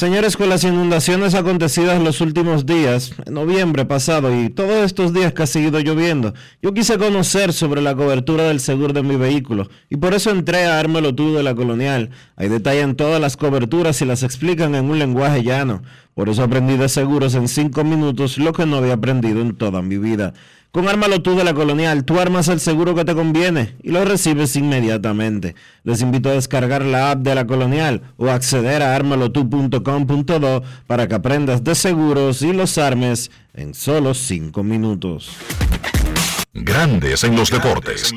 Señores, con las inundaciones acontecidas los últimos días, en noviembre pasado y todos estos días que ha seguido lloviendo, yo quise conocer sobre la cobertura del seguro de mi vehículo y por eso entré a Ármelo Tú de la Colonial. Ahí detallan todas las coberturas y las explican en un lenguaje llano. Por eso aprendí de seguros en cinco minutos lo que no había aprendido en toda mi vida. Con Ármalo tú de la Colonial, tú armas el seguro que te conviene y lo recibes inmediatamente. Les invito a descargar la app de la Colonial o acceder a armalotu.com.do para que aprendas de seguros y los armes en solo cinco minutos. Grandes en los deportes.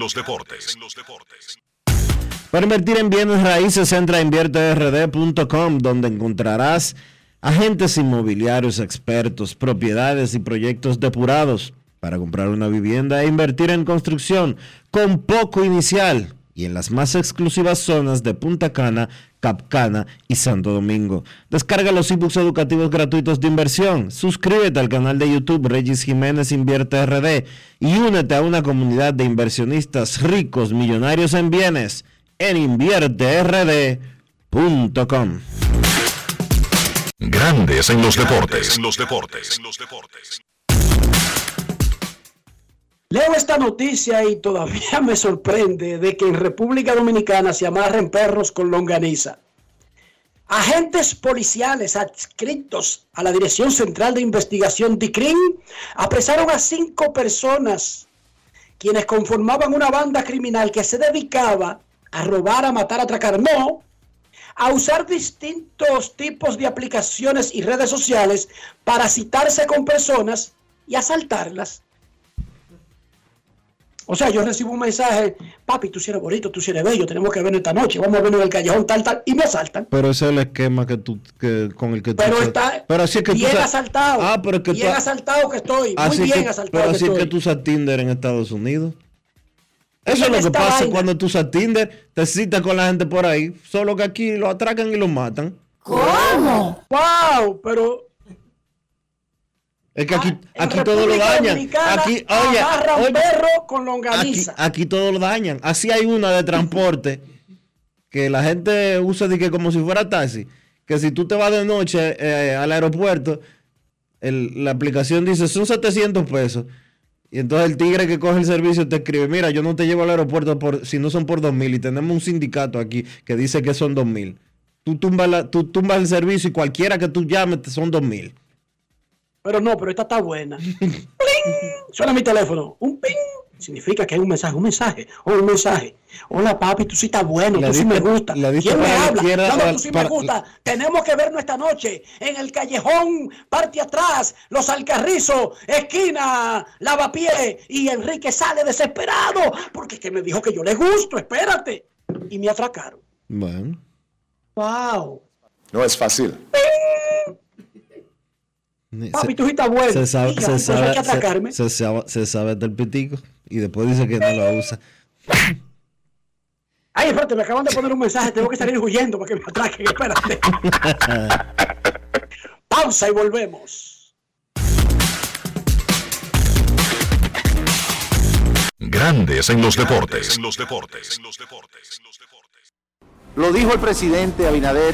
Para invertir en bienes raíces, entra a invierterd.com donde encontrarás agentes inmobiliarios expertos, propiedades y proyectos depurados para comprar una vivienda e invertir en construcción con poco inicial y en las más exclusivas zonas de Punta Cana, Capcana y Santo Domingo. Descarga los ebooks educativos gratuitos de inversión, suscríbete al canal de YouTube Regis Jiménez Invierte RD y únete a una comunidad de inversionistas ricos, millonarios en bienes en invierterd.com. Grandes en los deportes. Leo esta noticia y todavía me sorprende de que en República Dominicana se amarren perros con longaniza. Agentes policiales adscritos a la Dirección Central de Investigación DICRIN apresaron a cinco personas quienes conformaban una banda criminal que se dedicaba a robar, a matar, a atracar, no, a usar distintos tipos de aplicaciones y redes sociales para citarse con personas y asaltarlas. O sea, yo recibo un mensaje, papi, tú si eres bonito, tú si eres bello, tenemos que vernos esta noche, vamos a vernos en el callejón tal, tal, y me asaltan. Pero ese es el esquema que tú, que, con el que tú... Pero está pero así es que tú bien sa- asaltado, Ah, pero es que bien tú- asaltado que estoy, muy bien que, asaltado pero que así es que tú usas Tinder en Estados Unidos. Eso es lo que pasa vaina. cuando tú usas Tinder, te citas con la gente por ahí, solo que aquí lo atracan y lo matan. ¿Cómo? ¡Wow! Pero Es que aquí, en aquí todo lo dañan. Aquí, oye, oye, perro con aquí, longaniza. aquí todo lo dañan. Así hay una de transporte que la gente usa de que como si fuera taxi. Que si tú te vas de noche eh, al aeropuerto, el- la aplicación dice son 700 pesos. Y entonces el tigre que coge el servicio te escribe, mira, yo no te llevo al aeropuerto por, si no son por 2000 y tenemos un sindicato aquí que dice que son 2000. Tú tumbas, la- tú tumbas el servicio y cualquiera que tú llames son 2000. Pero no, pero esta está buena. ¡Pling! Suena mi teléfono. Un ping. Significa que hay un mensaje, un mensaje, o un mensaje. Hola papi, tú sí estás bueno, Le tú sí me gusta. ¿Quién me la habla? No, tú sí para- me gusta. Tenemos que vernos esta noche en el callejón, parte atrás, Los Alcarrizos, esquina, lavapié. Y Enrique sale desesperado porque que me dijo que yo le gusto, espérate. Y me atracaron. Bueno. Wow. No es fácil. Papi, tú estás bueno. Pues se sabe, se, sabe, atacarme. Se, se sabe pitico y después dice que no lo usa. Ay, espérate, me acaban de poner un mensaje, tengo que salir huyendo porque me atraquen, espérate. Pausa y volvemos. Grandes en los deportes. Grandes en los deportes. Lo dijo el presidente Abinader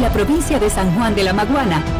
La provincia de San Juan de la Maguana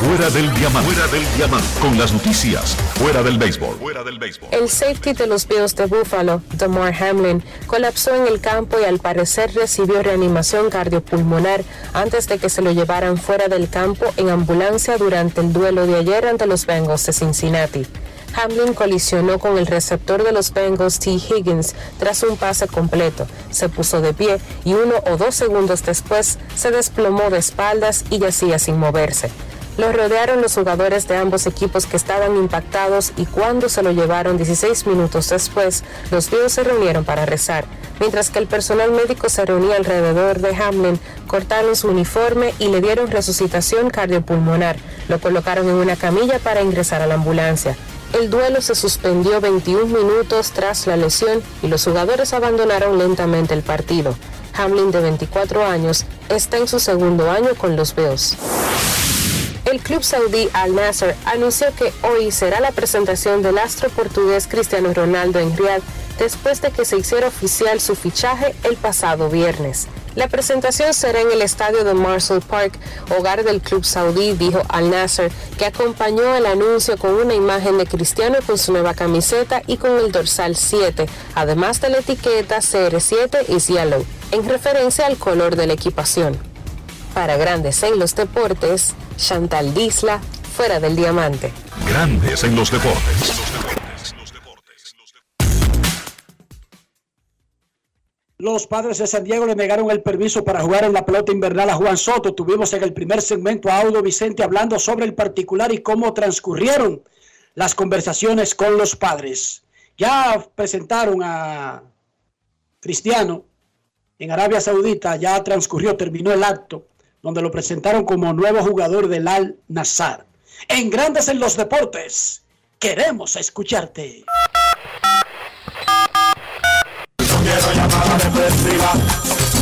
Fuera del diamante. Con las noticias. Fuera del béisbol. Fuera del béisbol. El safety de los Bills de Buffalo, Damar Hamlin, colapsó en el campo y al parecer recibió reanimación cardiopulmonar antes de que se lo llevaran fuera del campo en ambulancia durante el duelo de ayer ante los Bengals de Cincinnati. Hamlin colisionó con el receptor de los Bengals T. Higgins tras un pase completo. Se puso de pie y uno o dos segundos después se desplomó de espaldas y yacía sin moverse. Lo rodearon los jugadores de ambos equipos que estaban impactados y cuando se lo llevaron 16 minutos después, los Bills se reunieron para rezar. Mientras que el personal médico se reunía alrededor de Hamlin, cortaron su uniforme y le dieron resucitación cardiopulmonar. Lo colocaron en una camilla para ingresar a la ambulancia. El duelo se suspendió 21 minutos tras la lesión y los jugadores abandonaron lentamente el partido. Hamlin, de 24 años, está en su segundo año con los Bills. El club saudí Al Nasser anunció que hoy será la presentación del astro portugués Cristiano Ronaldo en Riyadh después de que se hiciera oficial su fichaje el pasado viernes. La presentación será en el estadio de Marshall Park, hogar del club saudí, dijo Al Nasser, que acompañó el anuncio con una imagen de Cristiano con su nueva camiseta y con el dorsal 7, además de la etiqueta CR7 y Yellow, en referencia al color de la equipación. Para Grandes en los Deportes, Chantal Disla, fuera del diamante. Grandes en los deportes. Los padres de San Diego le negaron el permiso para jugar en la pelota invernal a Juan Soto. Tuvimos en el primer segmento a Audo Vicente hablando sobre el particular y cómo transcurrieron las conversaciones con los padres. Ya presentaron a Cristiano en Arabia Saudita, ya transcurrió, terminó el acto donde lo presentaron como nuevo jugador del Al Nassar. En Grandes en los Deportes. Queremos escucharte. No quiero llamada depresiva.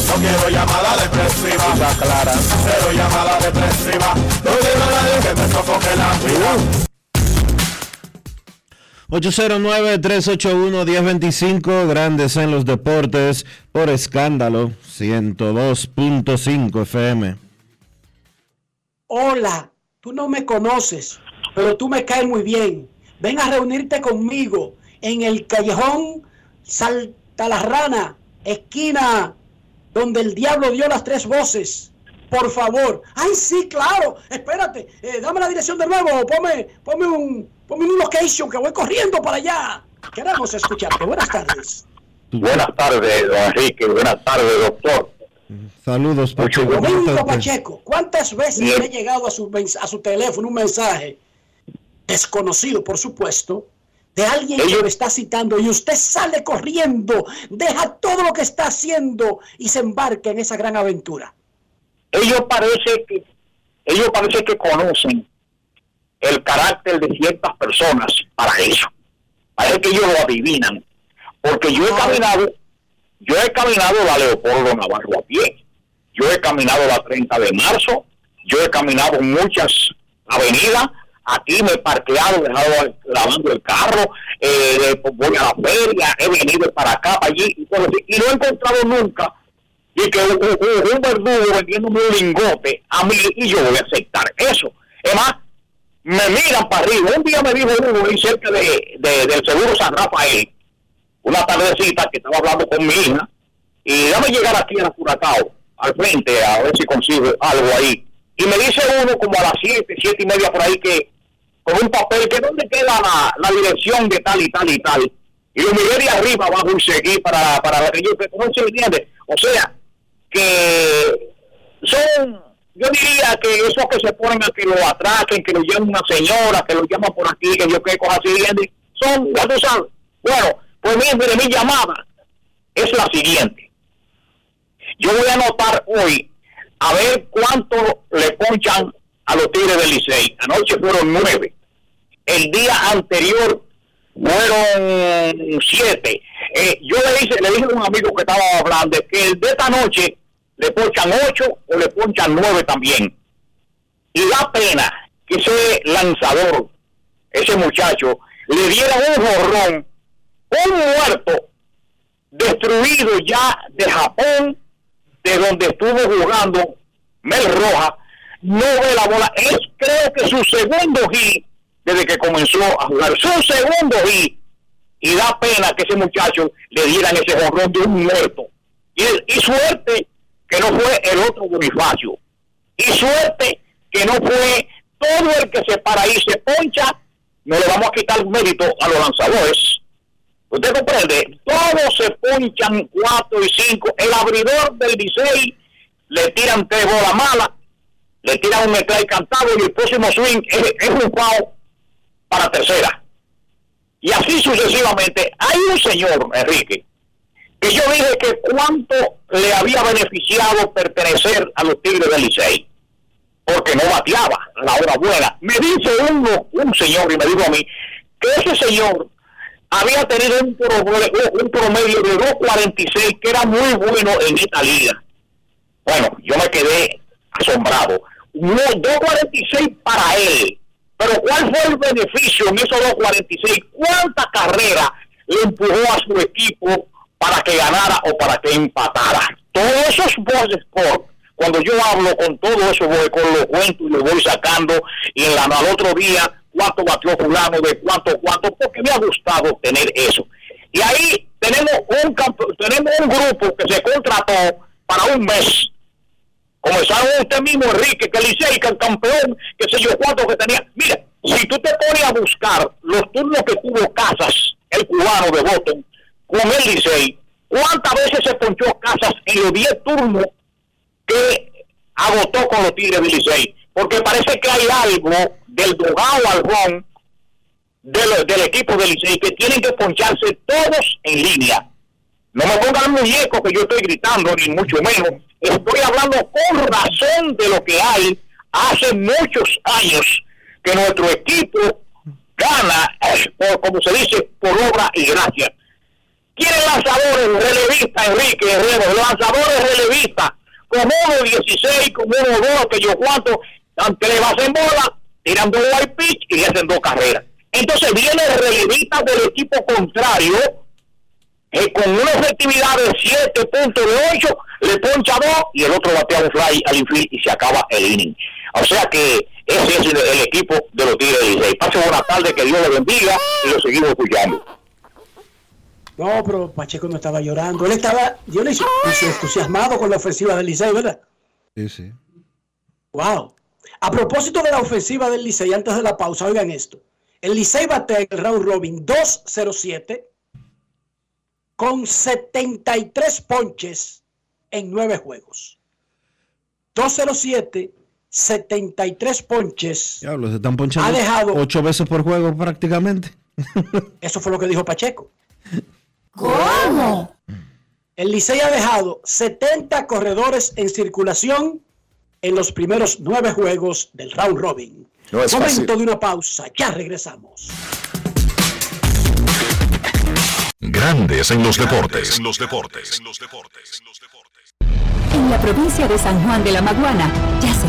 No quiero llamada depresiva. clara. Cero llamada depresiva. No quiero nadie que me sofoque la vida. 809-381-1025, Grandes en los Deportes, por escándalo, 102.5 FM. Hola, tú no me conoces, pero tú me caes muy bien. Ven a reunirte conmigo en el callejón Salta la Rana, esquina donde el diablo dio las tres voces. Por favor. Ay, sí, claro. Espérate. Eh, dame la dirección de nuevo. Ponme, ponme un, ponme un location que voy corriendo para allá. Queremos escucharte. Buenas tardes. Buenas tardes, don Enrique. Buenas tardes, doctor. Saludos, Pacheco. Domingo Pacheco, ¿cuántas veces le ha llegado a su, a su teléfono un mensaje desconocido, por supuesto, de alguien que lo está citando y usted sale corriendo, deja todo lo que está haciendo y se embarca en esa gran aventura? Ellos parece que ellos parece que conocen el carácter de ciertas personas para eso. Parece que ellos lo adivinan. Porque yo he caminado, yo he caminado la Leopoldo Navarro a pie. Yo he caminado la 30 de marzo. Yo he caminado muchas avenidas aquí me he parqueado, dejado lavando el carro, eh, voy a la feria, he venido para acá, para allí, y, no he encontrado nunca y que un, verdugo vendiéndome un lingote a mí y yo voy a aceptar eso. Es más, me miran para arriba. Un día me dijo uno ahí cerca de, del seguro San Rafael, una tardecita que estaba hablando con mi hija, y dame llegar aquí a la Curacao, al frente, a ver si consigo algo ahí. Y me dice uno como a las siete, siete y media por ahí que con un papel que dónde queda la, la dirección de tal y tal y tal. Y lo miré de arriba abajo y seguí para, para que yo no se entiende. O sea, que son, yo diría que esos que se ponen a que lo atraquen, que lo llamen una señora, que lo llaman por aquí, que yo qué cosas así, son, ya tú. Bueno, pues mire, mi llamada es la siguiente. Yo voy a anotar hoy a ver cuánto le ponchan a los Tigres del Licey. Anoche fueron nueve. El día anterior fueron siete. Eh, yo le dije, le dije a un amigo que estaba hablando que el de esta noche le ponchan ocho o le ponchan nueve también. Y da pena que ese lanzador, ese muchacho, le diera un jorrón, un muerto, destruido ya de Japón, de donde estuvo jugando Mel Roja, no ve la bola. Es creo que su segundo hit desde que comenzó a jugar. Su segundo hit. Y da pena que ese muchacho le dieran ese jorrón de un muerto. Y, y suerte que no fue el otro Bonifacio. Y suerte que no fue todo el que se para ahí se poncha, no le vamos a quitar mérito a los lanzadores. Usted comprende, todos se ponchan cuatro y cinco. El abridor del 16 le tiran tres bolas malas, le tiran un metal cantado y el próximo swing es, un pao para tercera. Y así sucesivamente. Hay un señor, Enrique, que yo dije que cuánto le había beneficiado pertenecer a los Tigres del Licey, porque no bateaba la hora buena. Me dice uno, un señor, y me dijo a mí, que ese señor había tenido un promedio, un promedio de 2.46 que era muy bueno en esta liga. Bueno, yo me quedé asombrado. 2.46 para él. Pero ¿cuál fue el beneficio en esos 2.46? ¿Cuánta carrera le empujó a su equipo para que ganara o para que empatara? Todos esos voces por cuando yo hablo con todo eso, voy con los cuentos y lo voy sacando y en la, al otro día cuánto batió fulano, de cuánto, cuánto, porque me ha gustado tener eso. Y ahí tenemos un, tenemos un grupo que se contrató para un mes Comenzaron usted mismo, Enrique, que Licey, que el campeón, que sé yo cuánto que tenía. Mira, si tú te pones a buscar los turnos que tuvo Casas, el cubano de Boston, con el Licey, ¿cuántas veces se ponchó Casas en los 10 turnos que agotó con los Tigres del Licey? Porque parece que hay algo del dogado al del, del equipo del Licey que tienen que poncharse todos en línea. No me pongan el muñeco que yo estoy gritando, ni mucho menos. Estoy hablando con razón de lo que hay. Hace muchos años, que nuestro equipo gana, por, como se dice, por obra y gracia. Quieren lanzadores relevistas, Enrique Herrero, lanzadores relevistas, como uno 16, como uno 2, que yo cuánto, aunque le basen bola, tiran dos white pitch y le hacen dos carreras. Entonces viene el relevista del equipo contrario, eh, con una efectividad de 7 puntos de 8, le poncha dos y el otro batea un fly al infield y se acaba el inning. O sea que ese es el, el equipo de los Tigres de Licey. Pase buena tarde, que Dios le bendiga y lo seguimos escuchando. No, pero Pacheco no estaba llorando. Él estaba, yo le hice entusiasmado con la ofensiva del Licey, ¿verdad? Sí, sí. Wow. A propósito de la ofensiva del Licey, antes de la pausa, oigan esto. El Licey batea en el round robin 2-0-7 con 73 ponches en 9 juegos. 2-0-7, 73 ponches. Diablo, se están ponchando Ha dejado- ocho veces por juego prácticamente. Eso fue lo que dijo Pacheco. ¿Cómo? El Licey ha dejado 70 corredores en circulación en los primeros nueve juegos del round robin. No es Momento fácil. de una pausa, ya regresamos. Grandes en los deportes. En los deportes. En la provincia de San Juan de la Maguana ya se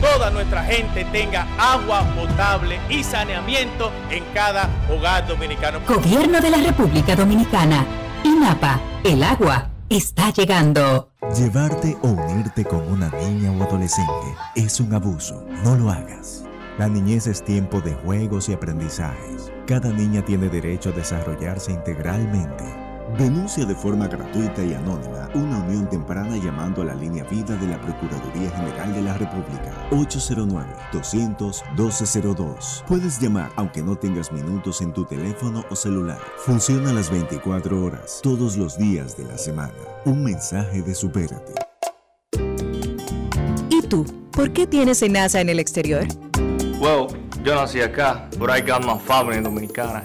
toda nuestra gente tenga agua potable y saneamiento en cada hogar dominicano. Gobierno de la República Dominicana. INAPA, el agua está llegando. Llevarte o unirte con una niña o adolescente es un abuso. No lo hagas. La niñez es tiempo de juegos y aprendizajes. Cada niña tiene derecho a desarrollarse integralmente. Denuncia de forma gratuita y anónima una unión temprana llamando a la línea vida de la Procuraduría General de la República 809-200-1202. Puedes llamar aunque no tengas minutos en tu teléfono o celular. Funciona las 24 horas, todos los días de la semana. Un mensaje de Supérate. ¿Y tú? ¿Por qué tienes NASA en el exterior? Well, yo nací acá, but I got my family dominicana.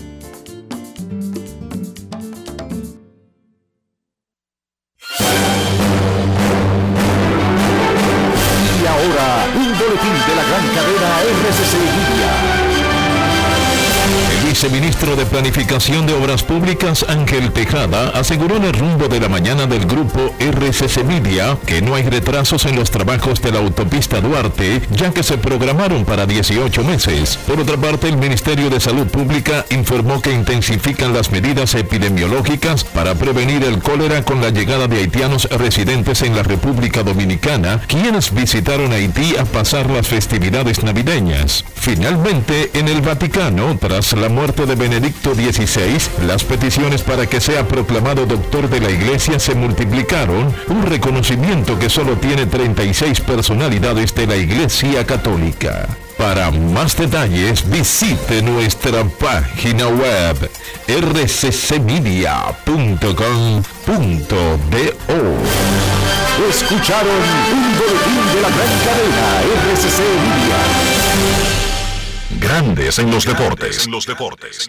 viceministro de Planificación de Obras Públicas, Ángel Tejada, aseguró en el rumbo de la mañana del grupo RCC Media que no hay retrasos en los trabajos de la autopista Duarte, ya que se programaron para 18 meses. Por otra parte, el Ministerio de Salud Pública informó que intensifican las medidas epidemiológicas para prevenir el cólera con la llegada de haitianos residentes en la República Dominicana, quienes visitaron Haití a pasar las festividades navideñas. Finalmente, en el Vaticano, tras la muerte de Benedicto XVI, las peticiones para que sea proclamado doctor de la Iglesia se multiplicaron, un reconocimiento que solo tiene 36 personalidades de la Iglesia Católica. Para más detalles, visite nuestra página web rccmedia.com.do. Escucharon un boletín de la gran cadena RCC Media. Grandes en los deportes. En los deportes.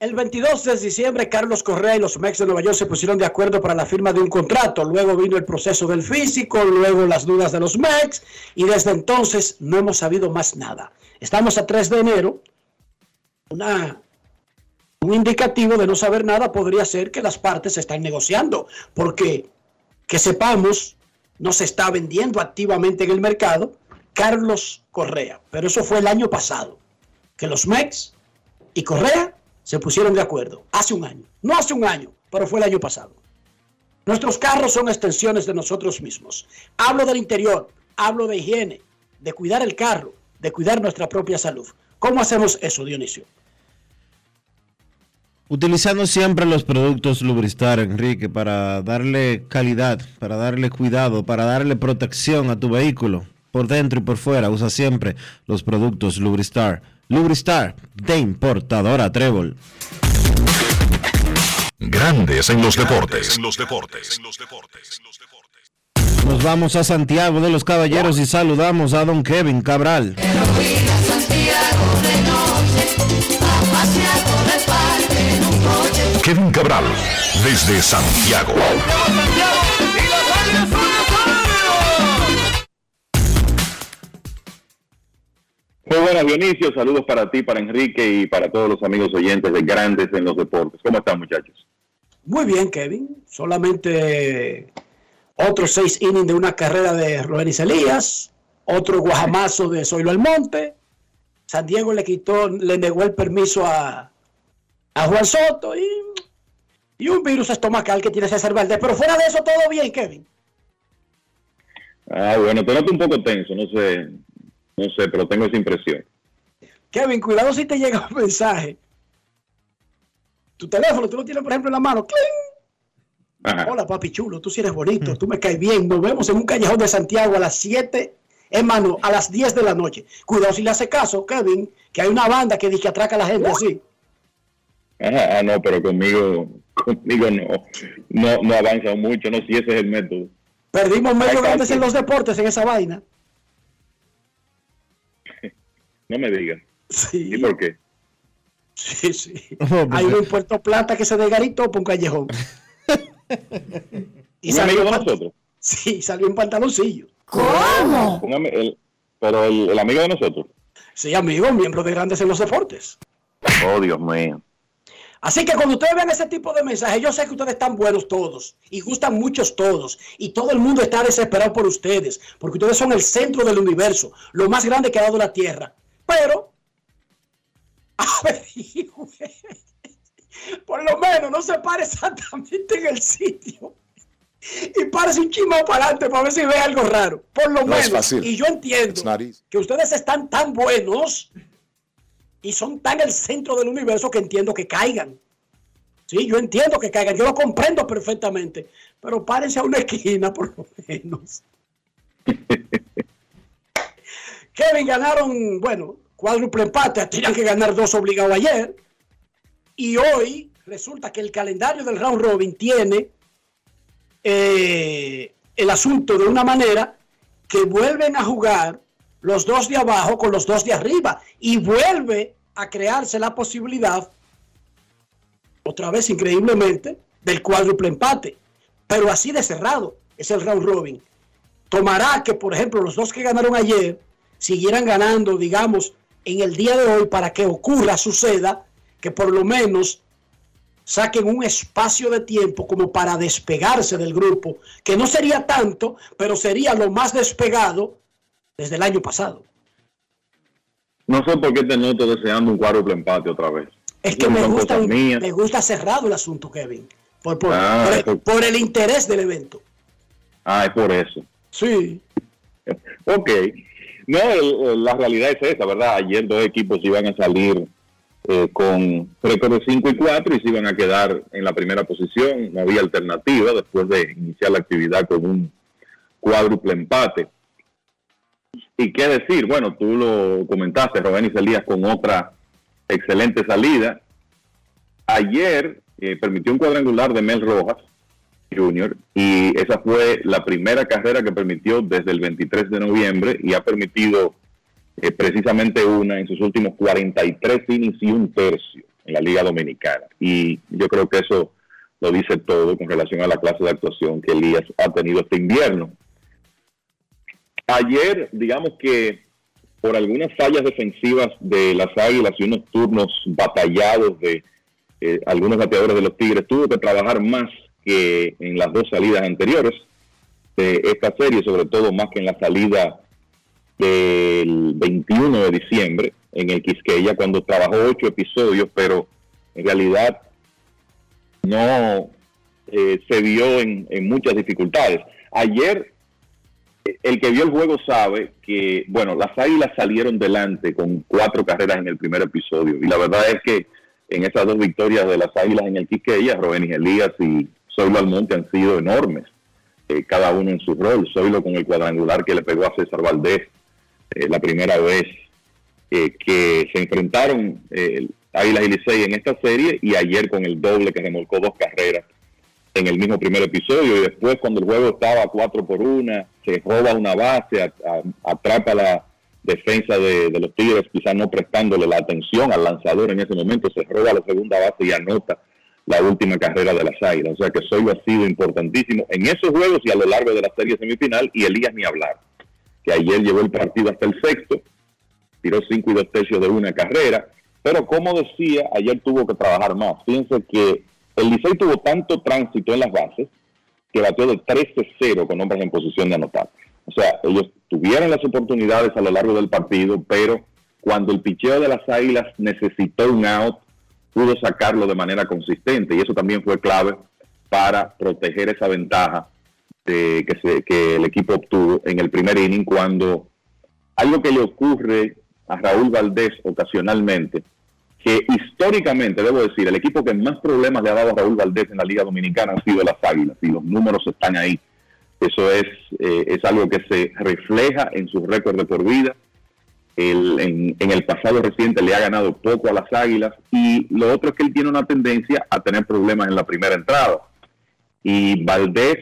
El 22 de diciembre, Carlos Correa y los Mex de Nueva York se pusieron de acuerdo para la firma de un contrato. Luego vino el proceso del físico, luego las dudas de los Mex y desde entonces no hemos sabido más nada. Estamos a 3 de enero, una Un indicativo de no saber nada podría ser que las partes están negociando, porque que sepamos, no se está vendiendo activamente en el mercado Carlos Correa, pero eso fue el año pasado, que los MEX y Correa se pusieron de acuerdo, hace un año, no hace un año, pero fue el año pasado. Nuestros carros son extensiones de nosotros mismos. Hablo del interior, hablo de higiene, de cuidar el carro, de cuidar nuestra propia salud. ¿Cómo hacemos eso, Dionisio? Utilizando siempre los productos Lubristar, Enrique, para darle calidad, para darle cuidado, para darle protección a tu vehículo, por dentro y por fuera. Usa siempre los productos Lubristar. Lubristar, de importadora Trébol. Grandes en los deportes. En los deportes. Nos vamos a Santiago de los Caballeros y saludamos a don Kevin Cabral. Kevin Cabral, desde Santiago. Muy buenas, Dionisio. Saludos para ti, para Enrique y para todos los amigos oyentes de Grandes en los Deportes. ¿Cómo están, muchachos? Muy bien, Kevin. Solamente otros seis innings de una carrera de Robenis Elías, otro guajamazo de Zoilo Almonte. San Diego le quitó, le negó el permiso a, a Juan Soto y, y un virus estomacal que tiene César Valdés. Pero fuera de eso, todo bien, Kevin. Ah, bueno, te noto un poco tenso, no sé, no sé, pero tengo esa impresión. Kevin, cuidado si te llega un mensaje. Tu teléfono, tú lo tienes, por ejemplo, en la mano. ¡Cling! Hola, papi chulo, tú sí eres bonito, tú me caes bien. Nos vemos en un callejón de Santiago a las 7, hermano, a las 10 de la noche. Cuidado si le hace caso, Kevin, que hay una banda que dice que atraca a la gente así. Ajá, ah, no, pero conmigo, conmigo no, no, no avanza mucho, no, si ese es el método. Perdimos medio grandes en los deportes en esa vaina. No me digas. Sí. ¿Y por qué? Sí, sí. Oh, Hay uno en Puerto Plata que se desgaritó por un callejón. ¿Un amigo de nosotros? Sí, salió en pantaloncillo. El- pero el, el amigo de nosotros. Sí, amigo, miembro de Grandes en los Deportes. Oh, Dios mío. Así que cuando ustedes vean ese tipo de mensajes, yo sé que ustedes están buenos todos y gustan muchos todos y todo el mundo está desesperado por ustedes porque ustedes son el centro del universo, lo más grande que ha dado la Tierra. Pero, averigüe, por lo menos no se pare exactamente en el sitio y párese un chismo para adelante para ver si ve algo raro. Por lo No es menos. fácil. Y yo entiendo que ustedes están tan buenos y son tan el centro del universo que entiendo que caigan. Sí, yo entiendo que caigan, yo lo comprendo perfectamente, pero párense a una esquina por lo menos. Kevin ganaron, bueno, cuádruple empate, tenían que ganar dos obligados ayer. Y hoy resulta que el calendario del round robin tiene eh, el asunto de una manera que vuelven a jugar los dos de abajo con los dos de arriba y vuelve a crearse la posibilidad, otra vez increíblemente, del cuádruple empate, pero así de cerrado es el round robin. Tomará que, por ejemplo, los dos que ganaron ayer siguieran ganando, digamos, en el día de hoy para que ocurra, suceda, que por lo menos saquen un espacio de tiempo como para despegarse del grupo, que no sería tanto, pero sería lo más despegado desde el año pasado. No sé por qué te noto deseando un cuádruple empate otra vez. Es que me gusta, me gusta cerrado el asunto, Kevin, por, por- Ah, por el- por el interés del evento. Ah, es por eso. Sí. Ok. No, el- la realidad es esa, ¿verdad? Ayer dos equipos iban a salir eh, con récord de 5 y 4 y se iban a quedar en la primera posición. No había alternativa después de iniciar la actividad con un cuádruple empate. ¿Y qué decir? Bueno, tú lo comentaste, Robenis Elías con otra excelente salida. Ayer eh, permitió un cuadrangular de Mel Rojas Jr. y esa fue la primera carrera que permitió desde el 23 de noviembre y ha permitido eh, precisamente una en sus últimos 43 innings y un tercio en la Liga Dominicana. Y yo creo que eso lo dice todo con relación a la clase de actuación que Elías ha tenido este invierno. Ayer, digamos que por algunas fallas defensivas de las Águilas y unos turnos batallados de eh, algunos bateadores de los Tigres, tuvo que trabajar más que en las dos salidas anteriores de esta serie, sobre todo más que en la salida del 21 de diciembre en el Quisqueya, cuando trabajó ocho episodios, pero en realidad no eh, se vio en, en muchas dificultades. Ayer, el que vio el juego sabe que, bueno, las águilas salieron delante con cuatro carreras en el primer episodio, y la verdad es que en esas dos victorias de las águilas en el Quisqueya, Robenis Elías y Zoilo Almonte han sido enormes, eh, cada uno en su rol. Zoilo con el cuadrangular que le pegó a César Valdés eh, la primera vez eh, que se enfrentaron Águilas y Licey en esta serie y ayer con el doble que remolcó dos carreras en el mismo primer episodio y después cuando el juego estaba 4 por 1 se roba una base, atrapa la defensa de, de, los Tigres, quizás no prestándole la atención al lanzador en ese momento, se roba la segunda base y anota la última carrera de las Águilas. O sea que Soy ha sido importantísimo en esos juegos y a lo largo de la serie semifinal y Elías ni hablar, que ayer llevó el partido hasta el sexto, tiró cinco y dos tercios de una carrera, pero como decía, ayer tuvo que trabajar más. Fíjense que el Licey tuvo tanto tránsito en las bases que batió de 13-0 con hombres en posición de anotar. O sea, ellos tuvieron las oportunidades a lo largo del partido, pero cuando el picheo de las Águilas necesitó un out, pudo sacarlo de manera consistente y eso también fue clave para proteger esa ventaja que, se, que el equipo obtuvo en el primer inning cuando algo que le ocurre a Raúl Valdés ocasionalmente, que históricamente, debo decir, el equipo que más problemas le ha dado a Raúl Valdés en la Liga Dominicana han sido las Águilas y los números están ahí. Eso es, eh, es algo que se refleja en sus récords de por vida en, el pasado reciente le ha ganado poco a las Águilas y lo otro es que él tiene una tendencia a tener problemas en la primera entrada. Y Valdés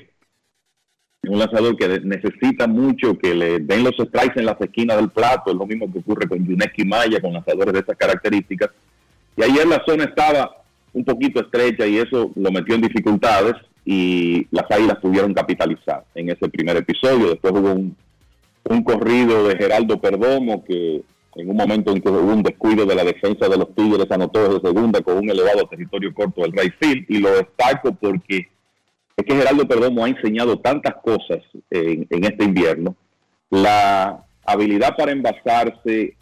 es un lanzador que necesita mucho que le den los strikes en las esquinas del plato, es lo mismo que ocurre con Yuneski Maya, con lanzadores de esas características. Y ayer la zona estaba un poquito estrecha y eso lo metió en dificultades y las Águilas pudieron capitalizar en ese primer episodio. Después hubo un un corrido de Geraldo Perdomo que en un momento en que hubo un descuido de la defensa de los Tigres anotó desde segunda con un elevado territorio corto del right field y lo destaco porque es que Geraldo Perdomo ha enseñado tantas cosas en, este invierno. La habilidad para envasarse,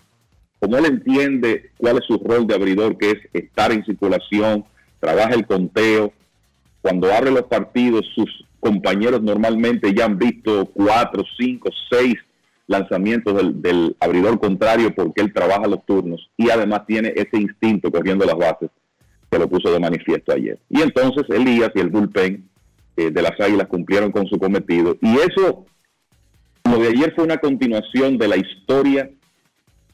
como él entiende cuál es su rol de abridor, que es estar en circulación, trabaja el conteo. Cuando abre los partidos, sus compañeros normalmente ya han visto cuatro, cinco, seis lanzamientos del, abridor contrario porque él trabaja los turnos y además tiene ese instinto corriendo las bases que lo puso de manifiesto ayer. Y entonces Elías y el bullpen eh, de las Águilas cumplieron con su cometido. Y eso, lo de ayer fue una continuación de la historia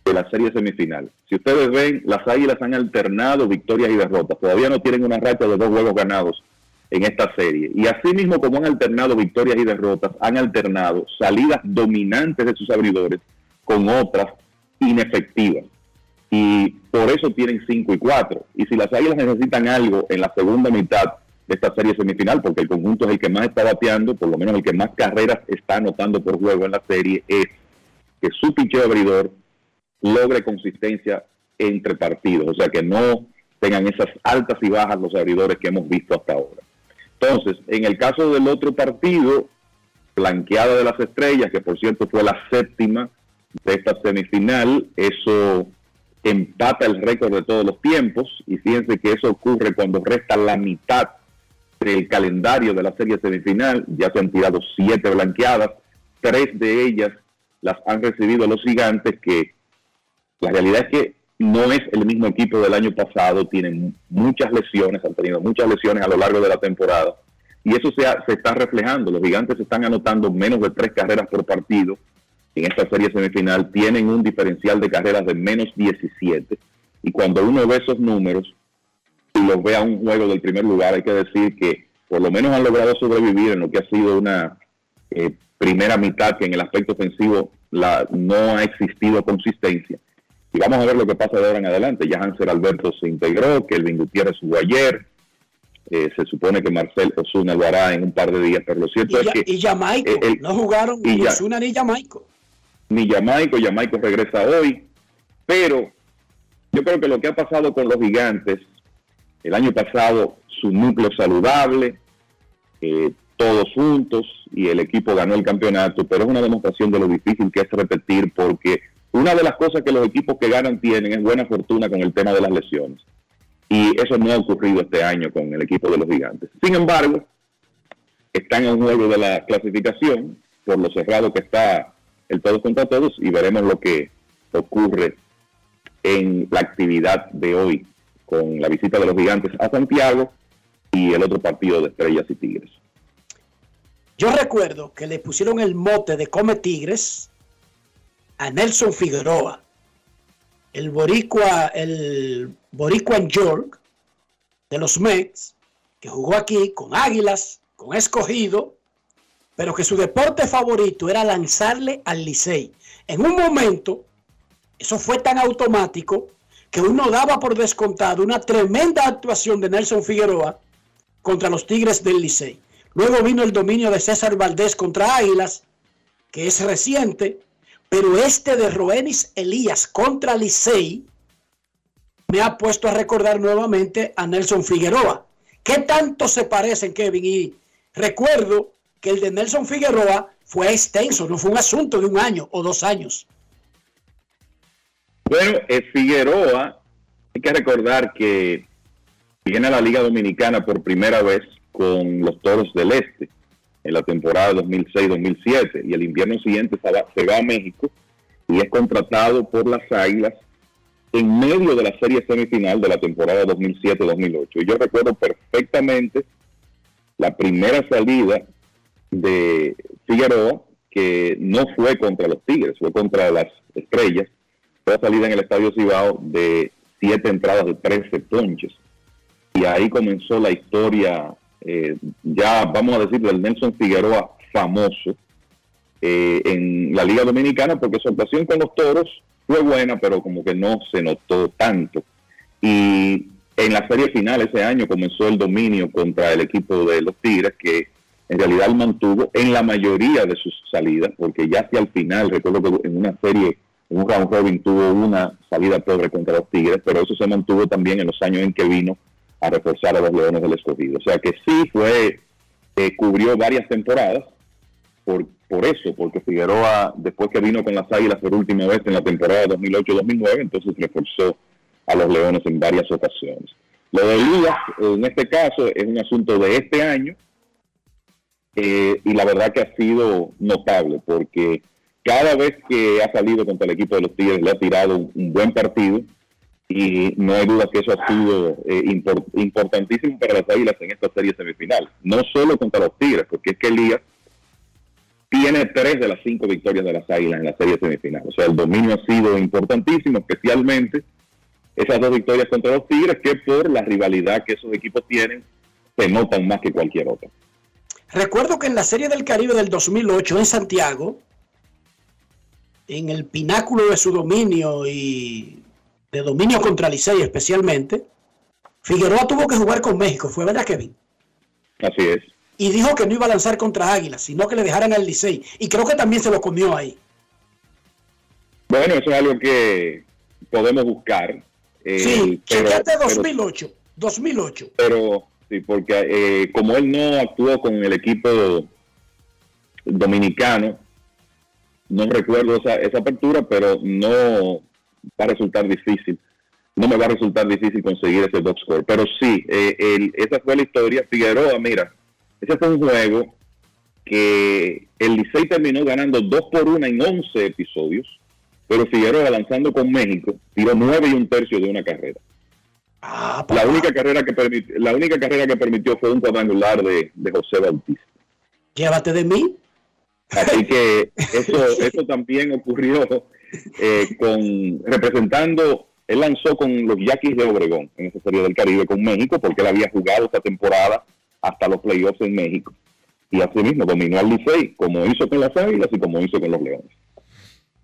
de la serie semifinal. Si ustedes ven, las Águilas han alternado victorias y derrotas. Todavía no tienen una racha de dos juegos ganados en esta serie. Y así mismo como han alternado victorias y derrotas, han alternado salidas dominantes de sus abridores con otras inefectivas. Y por eso tienen 5 y 4. Y si las Águilas necesitan algo en la segunda mitad de esta serie semifinal, porque el conjunto es el que más está bateando, por lo menos el que más carreras está anotando por juego en la serie, es que su picheo abridor logre consistencia entre partidos. O sea, que no tengan esas altas y bajas los abridores que hemos visto hasta ahora. Entonces, en el caso del otro partido, blanqueada de las estrellas, que por cierto fue la séptima de esta semifinal, eso empata el récord de todos los tiempos y fíjense que eso ocurre cuando resta la mitad del calendario de la serie semifinal, ya se han tirado siete blanqueadas, tres de ellas las han recibido los gigantes que la realidad es que no es el mismo equipo del año pasado, tienen muchas lesiones, han tenido muchas lesiones a lo largo de la temporada y eso se, se está reflejando. Los gigantes están anotando menos de tres carreras por partido en esta serie semifinal, tienen un diferencial de carreras de menos 17 y cuando uno ve esos números y los ve a un juego del primer lugar, hay que decir que por lo menos han logrado sobrevivir en lo que ha sido una eh, primera mitad que en el aspecto ofensivo la, no ha existido consistencia y vamos a ver lo que pasa de ahora en adelante. Ya Hansel Alberto se integró, que el Gutiérrez jugó ayer. Eh, se supone que Marcel Osuna lo hará en un par de días, pero lo cierto es que... Y Jamaico, no jugaron ni Osuna ni Jamaico. Ni Jamaico, Jamaico regresa hoy, pero yo creo que lo que ha pasado con los gigantes el año pasado su núcleo saludable, eh, todos juntos y el equipo ganó el campeonato, pero es una demostración de lo difícil que es repetir porque una de las cosas que los equipos que ganan tienen es buena fortuna con el tema de las lesiones. Y eso no ha ocurrido este año con el equipo de los gigantes. Sin embargo, están en juego de la clasificación, por lo cerrado que está el todos contra todos, y veremos lo que ocurre en la actividad de hoy con la visita de los gigantes a Santiago y el otro partido de Estrellas y Tigres. Yo recuerdo que le pusieron el mote de Come Tigres a Nelson Figueroa, el boricua, el boricua en York de los Mets, que jugó aquí con Águilas, con Escogido, pero que su deporte favorito era lanzarle al Licey. En un momento, eso fue tan automático que uno daba por descontado una tremenda actuación de Nelson Figueroa contra los Tigres del Licey. Luego vino el dominio de César Valdés contra Águilas, que es reciente, pero este de Roenis Elías contra Licey me ha puesto a recordar nuevamente a Nelson Figueroa. ¿Qué tanto se parecen, Kevin? Y recuerdo que el de Nelson Figueroa fue extenso, no fue un asunto de un año o dos años. Bueno, Figueroa, hay que recordar que viene a la Liga Dominicana por primera vez con los Toros del Este en la temporada 2006-2007 y el invierno siguiente se va, a México y es contratado por las Águilas en medio de la serie semifinal de la temporada 2007-2008. Y yo recuerdo perfectamente la primera salida de Figueroa, que no fue contra los Tigres, fue contra las Estrellas. Fue salida en el Estadio Cibao de siete entradas de 13 ponches. Y ahí comenzó la historia eh, ya vamos a decir del Nelson Figueroa famoso eh, en la Liga Dominicana, porque su actuación con los toros fue buena, pero como que no se notó tanto. Y en la serie final ese año comenzó el dominio contra el equipo de los Tigres, que en realidad mantuvo en la mayoría de sus salidas, porque ya hacia el final, recuerdo que en una serie, en un round robin tuvo una salida pobre contra los Tigres, pero eso se mantuvo también en los años en que vino a reforzar a los Leones del Escogido. O sea que sí fue, eh, cubrió varias temporadas por, por eso, porque Figueroa, después que vino con las Águilas por última vez en la temporada 2008-2009, entonces reforzó a los Leones en varias ocasiones. Lo de Elías, en este caso, es un asunto de este año eh, y la verdad que ha sido notable porque cada vez que ha salido contra el equipo de los Tigres le ha tirado un buen partido y no hay duda que eso ha sido eh, importantísimo para las Águilas en esta serie semifinal. No solo contra los Tigres, porque es que Elías tiene tres de las cinco victorias de las Águilas en la serie semifinal. O sea, el dominio ha sido importantísimo, especialmente esas dos victorias contra los Tigres, que por la rivalidad que esos equipos tienen, se notan más que cualquier otra. Recuerdo que en la Serie del Caribe del 2008 en Santiago, en el pináculo de su dominio y de dominio contra Licey especialmente, Figueroa tuvo que jugar con México, ¿fue verdad, Kevin? Así es. Y dijo que no iba a lanzar contra Águilas, sino que le dejaran al Licey. Y creo que también se lo comió ahí. Bueno, eso es algo que podemos buscar. Eh, sí, pero, 2008. 2008. Pero, sí, porque eh, como él no actuó con el equipo dominicano, no recuerdo esa, esa apertura, pero no va a resultar difícil. No me va a resultar difícil conseguir ese box score. Pero sí, eh, esa fue la historia. Figueroa, mira, ese fue un juego que el Licey terminó ganando 2 por 1 en 11 episodios, pero Figueroa lanzando con México tiró 9 y un tercio de una carrera. Ah, la única carrera que permitió, la única carrera que permitió fue un cuadrangular de, de José Bautista. Llévate de mí. Así que eso, eso también ocurrió eh, con representando, él lanzó con los Yaquis de Obregón en esa serie del Caribe con México, porque él había jugado esta temporada hasta los playoffs en México. Y así mismo dominó al Licey, como hizo con las Águilas y como hizo con los Leones.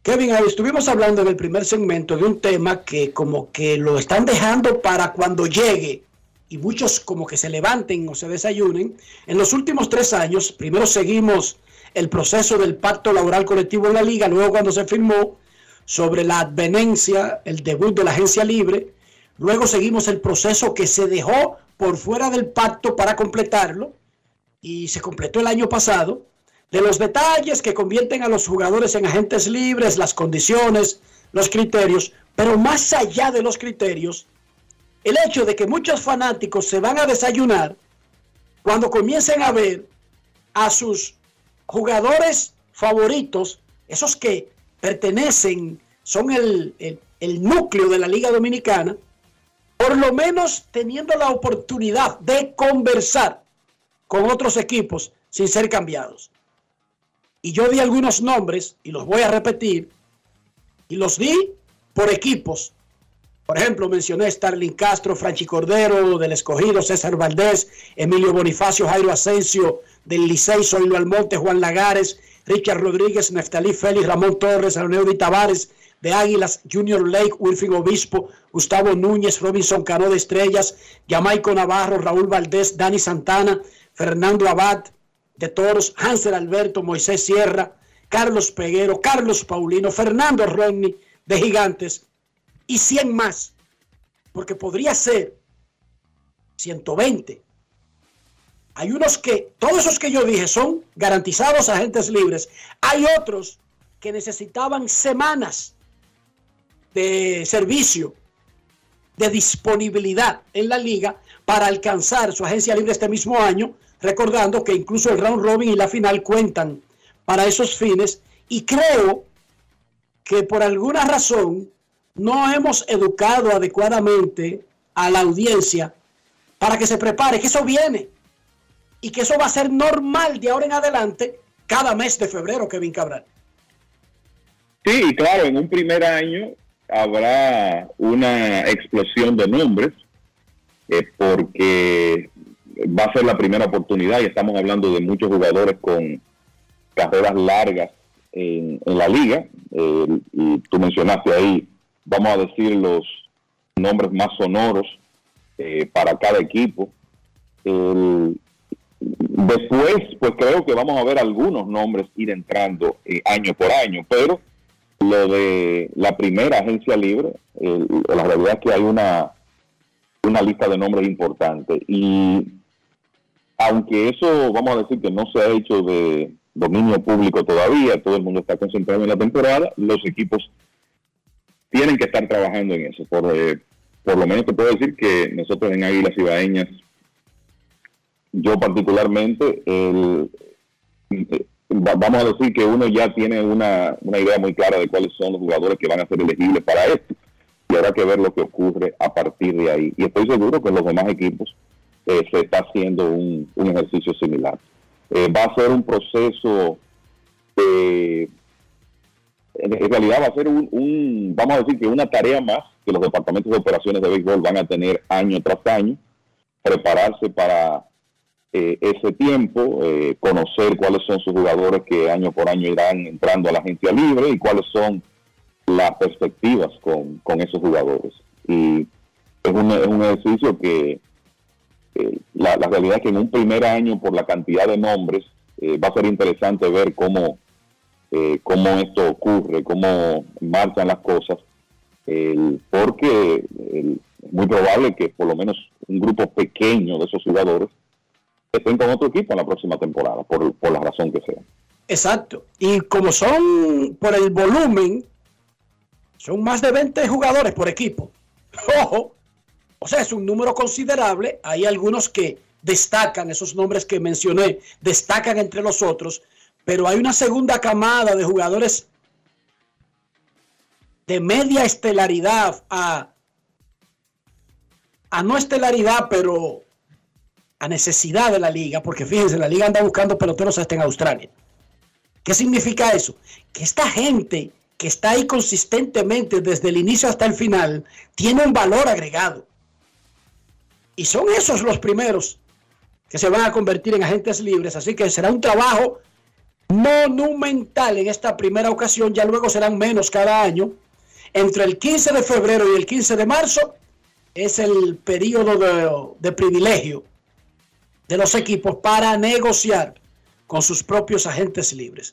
Kevin, estuvimos hablando en el primer segmento de un tema que como que lo están dejando para cuando llegue y muchos como que se levanten o se desayunen. En los últimos tres años, primero seguimos el proceso del pacto laboral colectivo en la liga, luego cuando se firmó sobre la advenencia, el debut de la agencia libre, Luego seguimos el proceso que se dejó por fuera del pacto para completarlo y se completó el año pasado. De los detalles que convierten a los jugadores en agentes libres, las condiciones, los criterios, pero más allá de los criterios, el hecho de que muchos fanáticos se van a desayunar cuando comiencen a ver a sus jugadores favoritos, esos que pertenecen, son el, núcleo de la Liga Dominicana, por lo menos teniendo la oportunidad de conversar con otros equipos sin ser cambiados. Y yo di algunos nombres y los voy a repetir, y los di por equipos por ejemplo, mencioné Starling Castro, Franchi Cordero, del Escogido, César Valdés, Emilio Bonifacio, Jairo Asensio, del Licey, Soylo Almonte, Juan Lagares, Richard Rodríguez, Neftalí Félix, Ramón Torres, Leonel Tavares, de Águilas, Junior Lake, Wilfing Obispo, Gustavo Núñez, Robinson Cano de Estrellas, Jamaico Navarro, Raúl Valdés, Dani Santana, Fernando Abad, de Toros, Hansel Alberto, Moisés Sierra, Carlos Peguero, Carlos Paulino, Fernando Rodney, de Gigantes, y 100 más, porque podría ser 120. Hay unos que, todos esos que yo dije son garantizados agentes libres. Hay otros que necesitaban semanas de servicio, de disponibilidad en la liga para alcanzar su agencia libre este mismo año, recordando que incluso el round robin y la final cuentan para esos fines. Y creo que por alguna razón no hemos educado adecuadamente a la audiencia para que se prepare, que eso viene y que eso va a ser normal de ahora en adelante cada mes de febrero, Kevin Cabral. Sí, claro, en un primer año habrá una explosión de nombres eh, porque va a ser la primera oportunidad y estamos hablando de muchos jugadores con carreras largas en, la liga. Eh, y tú mencionaste ahí vamos a decir, los nombres más sonoros eh, para cada equipo. Después, pues creo que vamos a ver algunos nombres ir entrando eh, año por año, pero lo de la primera agencia libre, la realidad es que hay una, una lista de nombres importante y aunque eso vamos a decir que no se ha hecho de dominio público todavía, todo el mundo está concentrado en la temporada, los equipos tienen que estar trabajando en eso. Por, eh, por lo menos te puedo decir que nosotros en Águilas Ibaeñas, yo particularmente, el, eh, vamos a decir que uno ya tiene una, una idea muy clara de cuáles son los jugadores que van a ser elegibles para esto. Y habrá que ver lo que ocurre a partir de ahí. Y estoy seguro que en los demás equipos eh, se está haciendo un, un ejercicio similar. va a ser un proceso eh, en realidad va a ser un, vamos a decir que una tarea más que los departamentos de operaciones de béisbol van a tener año tras año, prepararse para eh, ese tiempo, eh, conocer cuáles son sus jugadores que año por año irán entrando a la agencia libre y cuáles son las perspectivas con, esos jugadores. Y es un, es un ejercicio que eh, la, realidad es que en un primer año, por la cantidad de nombres, va a ser interesante ver cómo eh, cómo esto ocurre, cómo marchan las cosas, porque es muy probable que por lo menos un grupo pequeño de esos jugadores estén con otro equipo en la próxima temporada, por, por la razón que sea. Exacto. Y como son por el volumen, son más de 20 jugadores por equipo. Ojo. O sea, es un número considerable. Hay algunos que destacan, esos nombres que mencioné, destacan entre los otros pero hay una segunda camada de jugadores de media estelaridad a, a no estelaridad, pero a necesidad de la liga, porque fíjense, la liga anda buscando peloteros hasta en Australia. ¿Qué significa eso? Que esta gente que está ahí consistentemente desde el inicio hasta el final tiene un valor agregado. Y son esos los primeros que se van a convertir en agentes libres. Así que será un trabajo monumental en esta primera ocasión, ya luego serán menos cada año. Entre el 15 de febrero y el 15 de marzo es el periodo de, privilegio de los equipos para negociar con sus propios agentes libres.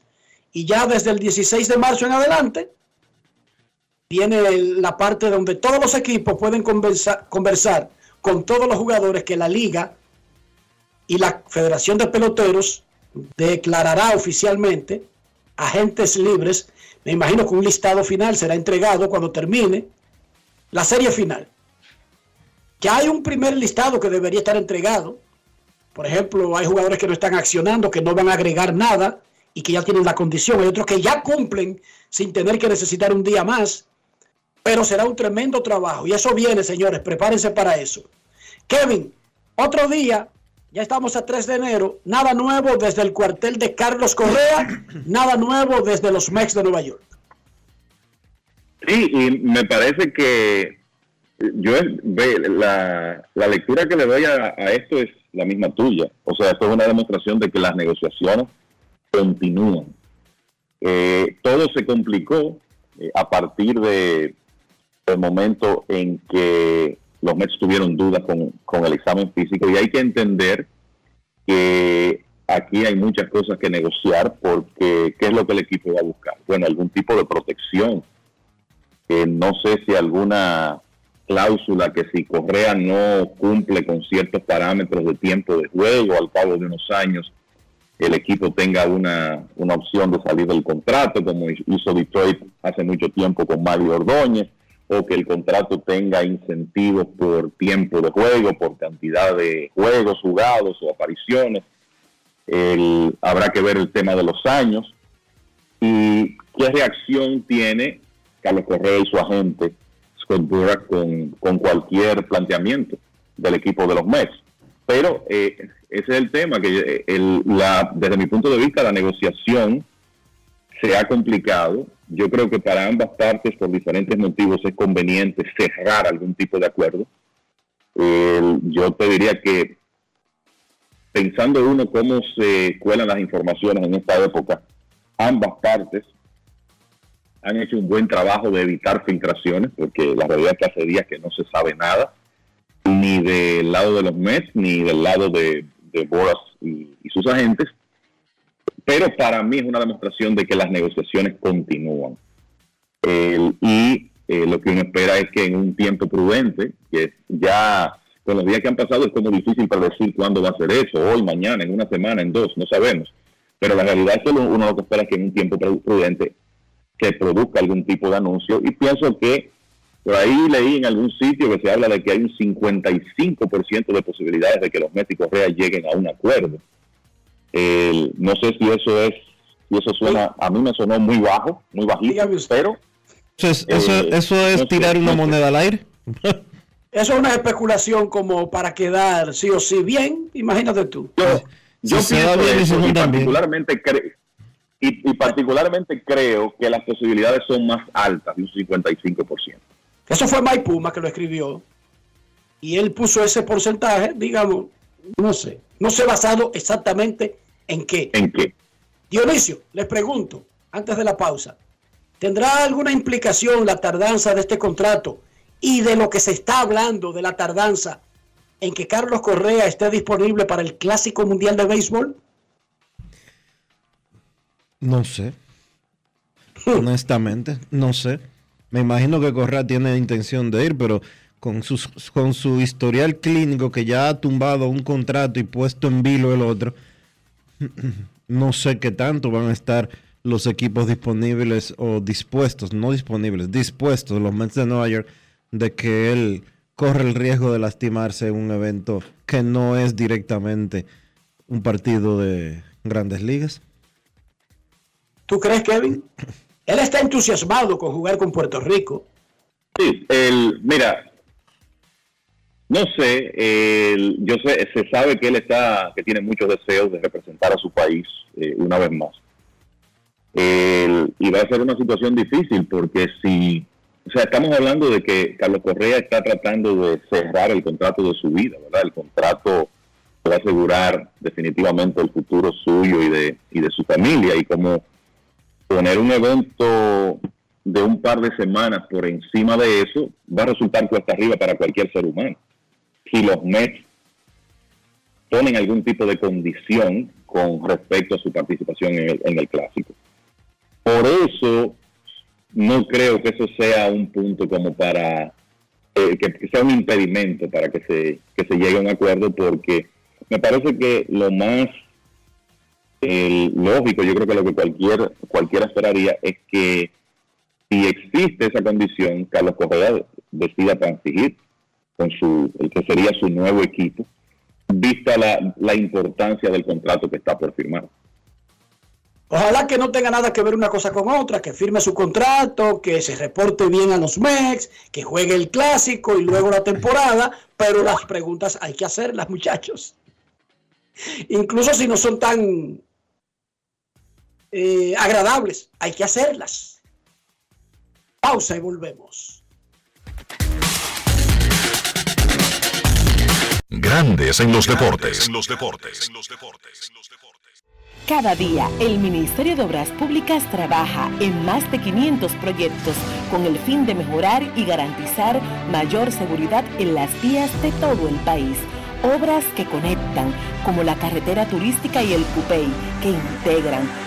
Y ya desde el 16 de marzo en adelante, viene la parte donde todos los equipos pueden conversa- conversar con todos los jugadores que la liga y la Federación de Peloteros declarará oficialmente agentes libres. Me imagino que un listado final será entregado cuando termine la serie final. Ya hay un primer listado que debería estar entregado. Por ejemplo, hay jugadores que no están accionando, que no van a agregar nada y que ya tienen la condición. Hay otros que ya cumplen sin tener que necesitar un día más. Pero será un tremendo trabajo. Y eso viene, señores. Prepárense para eso. Kevin, otro día, ya estamos a 3 de enero. Nada nuevo desde el cuartel de Carlos Correa. nada nuevo desde los Mex de Nueva York. Sí, y me parece que yo ve, la, la lectura que le doy a, a esto es la misma tuya. O sea, esto es una demostración de que las negociaciones continúan. Eh, todo se complicó eh, a partir de del momento en que los Mets tuvieron dudas con, con el examen físico y hay que entender que aquí hay muchas cosas que negociar porque ¿qué es lo que el equipo va a buscar? Bueno, algún tipo de protección. Eh, no sé si alguna cláusula que si Correa no cumple con ciertos parámetros de tiempo de juego al cabo de unos años, el equipo tenga una, una opción de salir del contrato, como hizo Detroit hace mucho tiempo con Mario Ordóñez, o que el contrato tenga incentivos por tiempo de juego, por cantidad de juegos jugados o apariciones. Habrá que ver el tema de los años y qué reacción tiene Carlos Correa y su agente Con, cualquier planteamiento del equipo de los Mets. Pero eh, ese es el tema, que eh, el- la, desde mi punto de vista la negociación se ha complicado. Yo creo que para ambas partes, por diferentes motivos, es conveniente cerrar algún tipo de acuerdo. Yo te diría que pensando uno cómo se cuelan las informaciones en esta época, ambas partes han hecho un buen trabajo de evitar filtraciones, porque la realidad es que hace días que no se sabe nada, ni del lado de los Mets, ni del lado de, de Boras y, y sus agentes. Pero para mí es una demostración de que las negociaciones continúan. El- y eh, lo que uno espera es que en un tiempo prudente, que ya con los días que han pasado es como difícil predecir cuándo va a ser eso, hoy, mañana, en una semana, en dos, no sabemos. Pero la realidad es que uno lo que espera es que en un tiempo pru- prudente que produzca algún tipo de anuncio. Y pienso que por ahí leí en algún sitio que se habla de que hay un 55% de posibilidades de que los Mets y Correa lleguen a un acuerdo. No sé si eso es, si eso suena, a mí me sonó muy bajo, muy bajito, pero Eso es, eso, Eh, eso es no sé, tirar una no sé. moneda al aire. Eso es una especulación como para quedar sí o sí bien. Imagínate tú. Yo Si se da pienso eso, y particularmente, cre- y, y particularmente creo que las posibilidades son más altas, de un 55%. Eso fue Mike Puma que lo escribió. Y él puso ese porcentaje, digamos, no sé. No sé basado exactamente en qué. ¿En qué? Dionisio, les pregunto, antes de la pausa, ¿tendrá alguna implicación la tardanza de este contrato y de lo que se está hablando de la tardanza en que Carlos Correa esté disponible para el Clásico Mundial de Béisbol? No sé. Honestamente, no sé. Me imagino que Correa tiene intención de ir, pero con, sus, con su historial clínico que ya ha tumbado un contrato y puesto en vilo el otro, no sé qué tanto van a estar los equipos disponibles o dispuestos, no disponibles, dispuestos, los Mets de Nueva York, de que él corre el riesgo de lastimarse en un evento que no es directamente un partido de grandes ligas. ¿Tú crees, Kevin? Él está entusiasmado con jugar con Puerto Rico. Sí, el, mira, no sé, el- yo sé, se sabe que él está, que tiene muchos deseos de representar a su país eh, una vez más. Y va a ser una situación difícil porque si, o sea, estamos hablando de que Carlos Correa está tratando de cerrar el contrato de su vida, ¿verdad? El contrato que va a asegurar definitivamente el futuro suyo y de, y de su familia y como poner un evento de un par de semanas por encima de eso va a resultar cuesta arriba para cualquier ser humano. Si los Mets ponen algún tipo de condición con respecto a su participación en el, en el clásico. Por eso no creo que eso sea un punto como para eh, que, que sea un impedimento para que se, que se llegue a un acuerdo porque me parece que lo más el lógico, yo creo que lo que cualquier, cualquiera esperaría es que si existe esa condición, Carlos Correa decida transigir con su, el que sería su nuevo equipo, vista la, la importancia del contrato que está por firmar. Ojalá que no tenga nada que ver una cosa con otra, que firme su contrato, que se reporte bien a los MEX, que juegue el clásico y luego la temporada, pero las preguntas hay que hacerlas, muchachos. Incluso si no son tan eh, agradables, hay que hacerlas. Pausa y volvemos. Grandes en los deportes. Cada día, el Ministerio de Obras Públicas trabaja en más de 500 proyectos con el fin de mejorar y garantizar mayor seguridad en las vías de todo el país. Obras que conectan, como la carretera turística y el Cupey, que integran,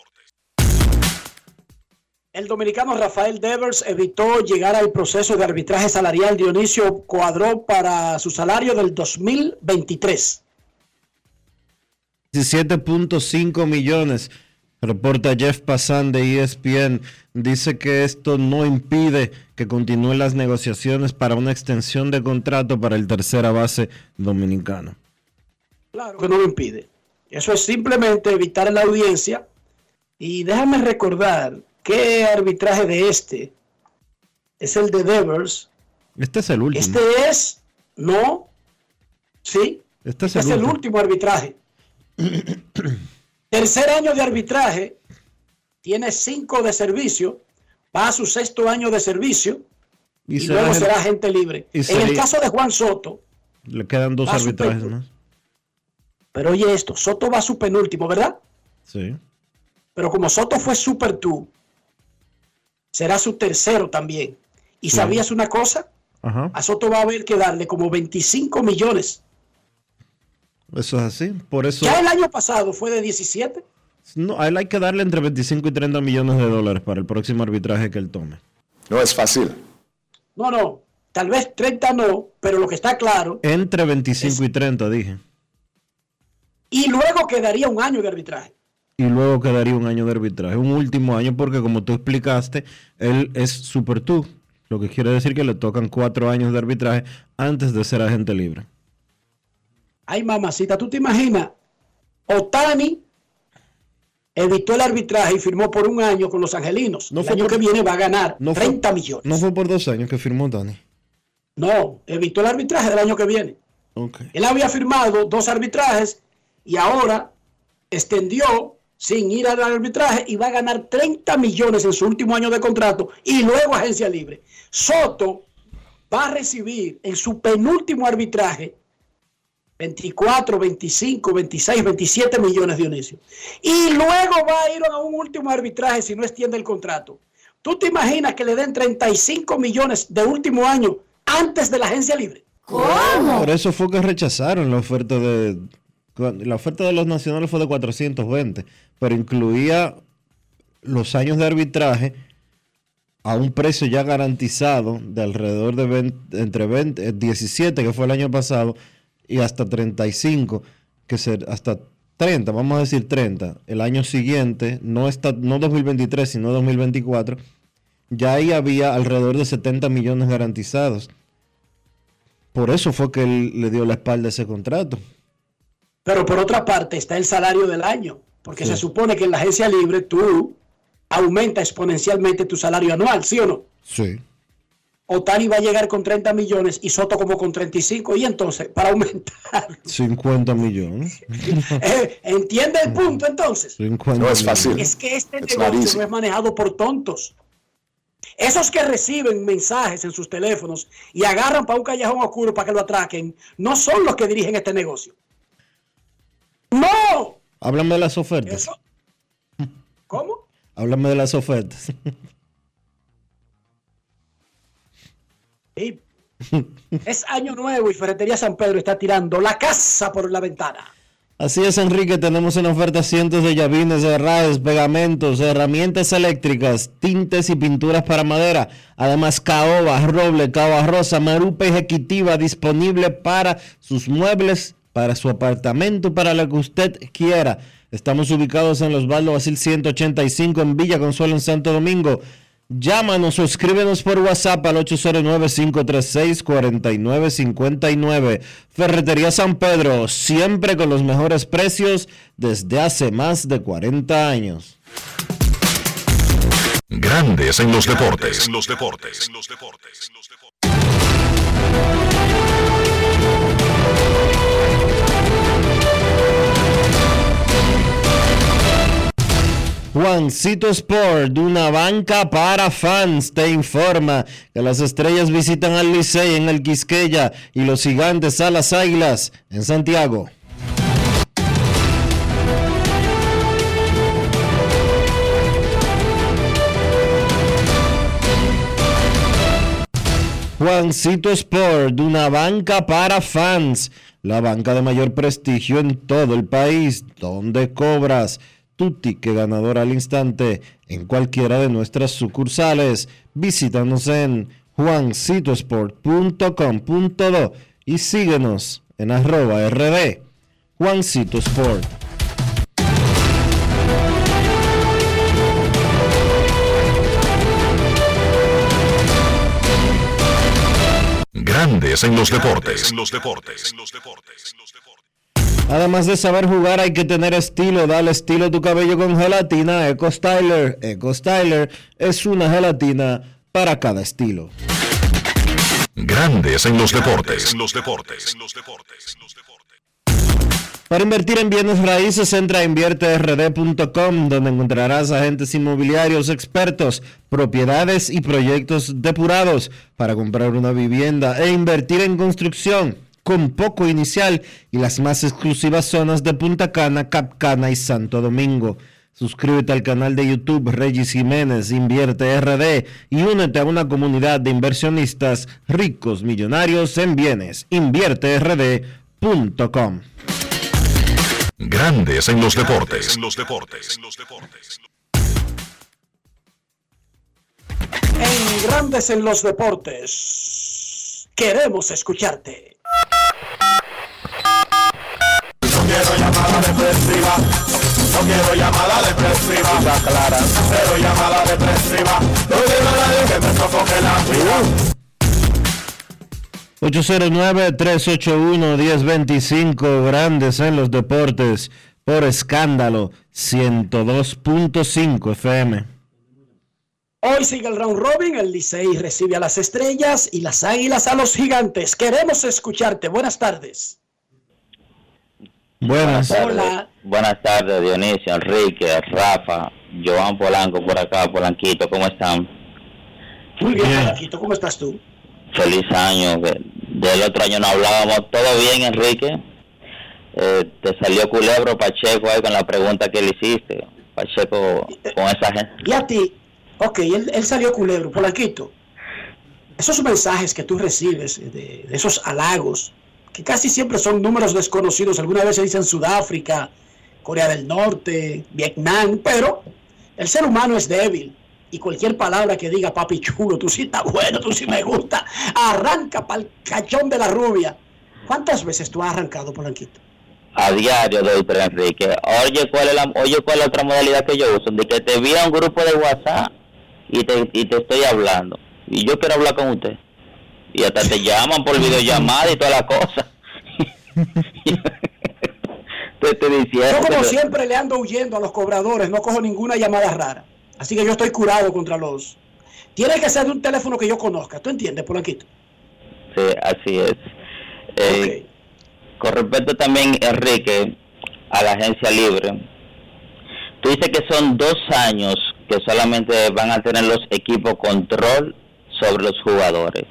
El dominicano Rafael Devers evitó llegar al proceso de arbitraje salarial. Dionisio cuadró para su salario del 2023. 17.5 millones. Reporta Jeff Passan de ESPN. Dice que esto no impide que continúen las negociaciones para una extensión de contrato para el tercera base dominicano. Claro que no lo impide. Eso es simplemente evitar la audiencia. Y déjame recordar qué arbitraje de este es el de Devers. Este es el último. Este es, no, sí, Este es este el es el último. arbitraje. Tercer año de arbitraje, tiene cinco de servicio, va a su sexto año de servicio Y y, será luego será agente libre. En el caso de Juan Soto, Le quedan dos arbitrajes más. pero oye esto, Soto va a su penúltimo, ¿verdad? Sí. Pero como Soto fue Super 2, será su tercero también. ¿Y Sí. sabías una cosa? Ajá. A Soto va a haber que darle como 25 millones. Eso es así. Por eso. Ya el año pasado fue de 17. No, a él hay que darle entre 25 y 30 millones de dólares para el próximo arbitraje que él tome. No es fácil. No, no. Tal vez 30 no, pero lo que está claro. Entre 25 y 30, dije. Y luego quedaría un año de arbitraje. Y luego quedaría un año de arbitraje. Un último año, porque como tú explicaste, él es super tú. Lo que quiere decir que le tocan cuatro años de arbitraje antes de ser agente libre. Ay, mamacita, ¿tú te imaginas? Otani evitó el arbitraje y firmó por un año con los angelinos. el año que viene va a ganar 30 millones. No fue por dos años que firmó Otani. No, evitó el arbitraje del año que viene. Él había firmado dos arbitrajes y ahora extendió sin ir al arbitraje y va a ganar 30 millones en su último año de contrato y luego agencia libre. Soto va a recibir en su penúltimo arbitraje 24, 25, 26, 27 millones, de Dionisio. Y luego va a ir a un último arbitraje si no extiende el contrato. ¿Tú te imaginas que le den 35 millones de último año antes de la agencia libre? ¿Cómo? Por eso fue que rechazaron la oferta de... La oferta de los nacionales fue de 420, pero incluía los años de arbitraje a un precio ya garantizado de alrededor de entre 20, 17, que fue el año pasado, y hasta 35, que ser hasta 30, vamos a decir 30, el año siguiente, no, está, no 2023, sino 2024, ya ahí había alrededor de 70 millones garantizados. Por eso fue que él le dio la espalda a ese contrato. Pero por otra parte está el salario del año, porque se supone que en la agencia libre tú aumenta exponencialmente tu salario anual, ¿sí o no? Sí. Otani va a llegar con 30 millones y Soto como con 35 y entonces para aumentar 50 millones. Eh, ¿Entiende el punto entonces? no es fácil. Es que este negocio no es manejado por tontos. Esos que reciben mensajes en sus teléfonos y agarran para un callejón oscuro para que lo atraquen, no son los que dirigen este negocio. ¡No! Háblame de las ofertas. ¿Cómo? Háblame de las ofertas. Es año nuevo y Ferretería San Pedro está tirando la casa por la ventana. Así es, Enrique, tenemos en oferta cientos de llavines, herrajes, pegamentos, herramientas eléctricas, tintes y pinturas para madera. Además, caoba, roble, caoba rosa, marupa ejecutiva disponible para sus muebles, para su apartamento, para lo que usted quiera. Estamos ubicados en los Baldo Basil 185 en Villa Consuelo en Santo Domingo. Llámanos o escríbenos por WhatsApp al 809-536-4959. Ferretería San Pedro, siempre con los mejores precios desde hace más de 40 años. Grandes en los deportes. En los deportes. En los deportes. Juancito Sport, una banca para fans, te informa que las estrellas visitan al Licey en el Quisqueya y los gigantes a las Águilas en Santiago. Juancito Sport, una banca para fans, la banca de mayor prestigio en todo el país, donde cobras ticket ganador al instante en cualquiera de nuestras sucursales. Visítanos en juancitosport.com.do y síguenos en arroba rd Juancito Sport. Grandes en los deportes. En los deportes. Además de saber jugar, hay que tener estilo. Dale estilo a tu cabello con gelatina Eco Styler. Eco Styler es una gelatina para cada estilo. Grandes en los deportes. En los deportes. Para invertir en bienes raíces, entra a invierterd.com, donde encontrarás agentes inmobiliarios expertos, propiedades y proyectos depurados para comprar una vivienda e invertir en construcción con poco inicial y las más exclusivas zonas de Punta Cana, Capcana y Santo Domingo. Suscríbete al canal de YouTube Regis Jiménez Invierte RD y únete a una comunidad de inversionistas ricos millonarios en bienes. InvierteRD.com. Grandes en los deportes. En los deportes. En Grandes en los deportes. Queremos escucharte. No quiero llamada depresiva. No quiero llamada depresiva. clara. Cero llamada depresiva. No quiero a nadie que me sofoque la vida. 809-381-1025, grandes en los deportes, por escándalo, 102.5 FM. Hoy sigue el round robin, el Licey recibe a las estrellas y las águilas a los gigantes. Queremos escucharte. Buenas tardes. Buenas. tardes. Buenas tardes, Dionisio, Enrique, Rafa, Joan Polanco por acá, Polanquito, ¿cómo están? Muy bien, Polanquito, ¿cómo estás tú? Feliz año, del otro año no hablábamos. ¿Todo bien, Enrique? Eh, te salió culebro Pacheco ahí con la pregunta que le hiciste. Pacheco con esa gente. Y a ti, ok, él, él salió culebro, Polanquito. Esos mensajes que tú recibes de, esos halagos, que casi siempre son números desconocidos, alguna vez se dicen Sudáfrica, Corea del Norte, Vietnam, pero el ser humano es débil y cualquier palabra que diga papi chulo, tú sí estás bueno, tú sí me gusta, arranca para el cachón de la rubia. ¿Cuántas veces tú has arrancado, Polanquito? A diario, doctor Enrique. Oye, ¿cuál es la, oye, ¿cuál es la otra modalidad que yo uso? De que te vi a un grupo de WhatsApp y te, y te estoy hablando. Y yo quiero hablar con usted. Y hasta te llaman por videollamada y toda la cosa. te, te diciendo, Yo como siempre le ando huyendo a los cobradores, no cojo ninguna llamada rara. Así que yo estoy curado contra los... Tiene que ser de un teléfono que yo conozca, ¿tú entiendes, Polanquito? Sí, así es. Eh, Con respecto también, Enrique, a la agencia libre, tú dices que son dos años que solamente van a tener los equipos control sobre los jugadores.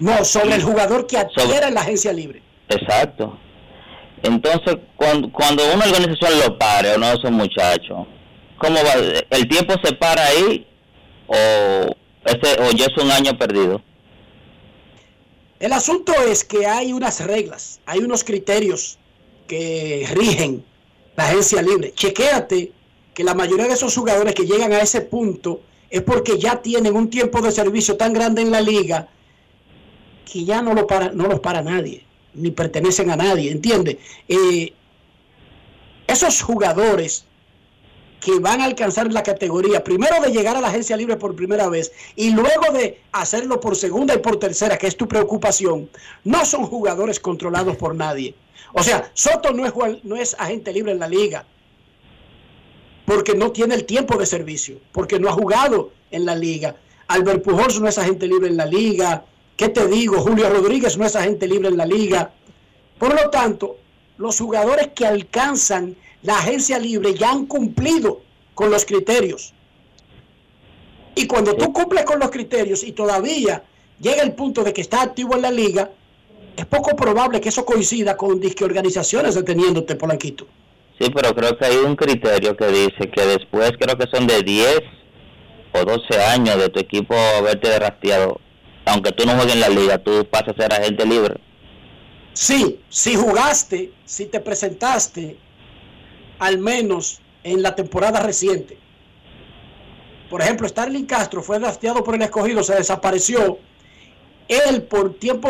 No, sobre el jugador que adquiera en la agencia libre. Exacto. Entonces, cuando, cuando una organización lo pare, uno de esos muchachos, ¿cómo va? ¿El tiempo se para ahí o, ese, o ya es un año perdido? El asunto es que hay unas reglas, hay unos criterios que rigen la agencia libre. Chequéate que la mayoría de esos jugadores que llegan a ese punto es porque ya tienen un tiempo de servicio tan grande en la liga que ya no, lo para, no los para nadie, ni pertenecen a nadie, ¿entiendes? Eh, esos jugadores que van a alcanzar la categoría, primero de llegar a la agencia libre por primera vez y luego de hacerlo por segunda y por tercera, que es tu preocupación, no son jugadores controlados por nadie. O sea, Soto no es, no es agente libre en la liga porque no tiene el tiempo de servicio, porque no ha jugado en la liga. Albert Pujols no es agente libre en la liga. ¿Qué te digo? Julio Rodríguez no es agente libre en la liga. Por lo tanto, los jugadores que alcanzan la agencia libre ya han cumplido con los criterios. Y cuando tú cumples con los criterios y todavía llega el punto de que está activo en la liga, es poco probable que eso coincida con disque organizaciones deteniéndote, Polanquito. Sí, pero creo que hay un criterio que dice que después creo que son de 10 o 12 años de tu equipo haberte drafteado, aunque tú no juegues en la liga, tú pasas a ser agente libre. Sí, si jugaste, si te presentaste, al menos en la temporada reciente. Por ejemplo, Starling Castro fue drafteado por el escogido, se desapareció. Él por tiempo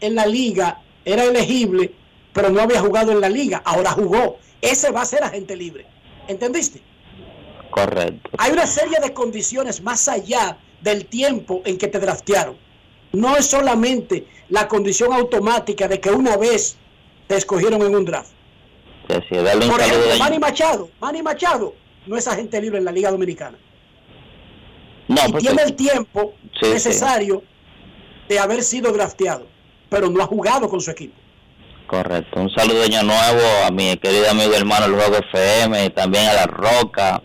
en la liga era elegible, pero no había jugado en la liga. Ahora jugó. Ese va a ser agente libre. ¿Entendiste? Correcto. Hay una serie de condiciones más allá del tiempo en que te draftearon. No es solamente la condición automática de que una vez te escogieron en un draft. Sí, Por ejemplo, de- Manny Machado. Manny Machado no es agente libre en la Liga Dominicana. No, y porque- tiene el tiempo Sí, necesario de haber sido drafteado, pero no ha jugado con su equipo. Correcto. Un saludo de año nuevo a mi querido amigo hermano el Juego FM, también a La Roca,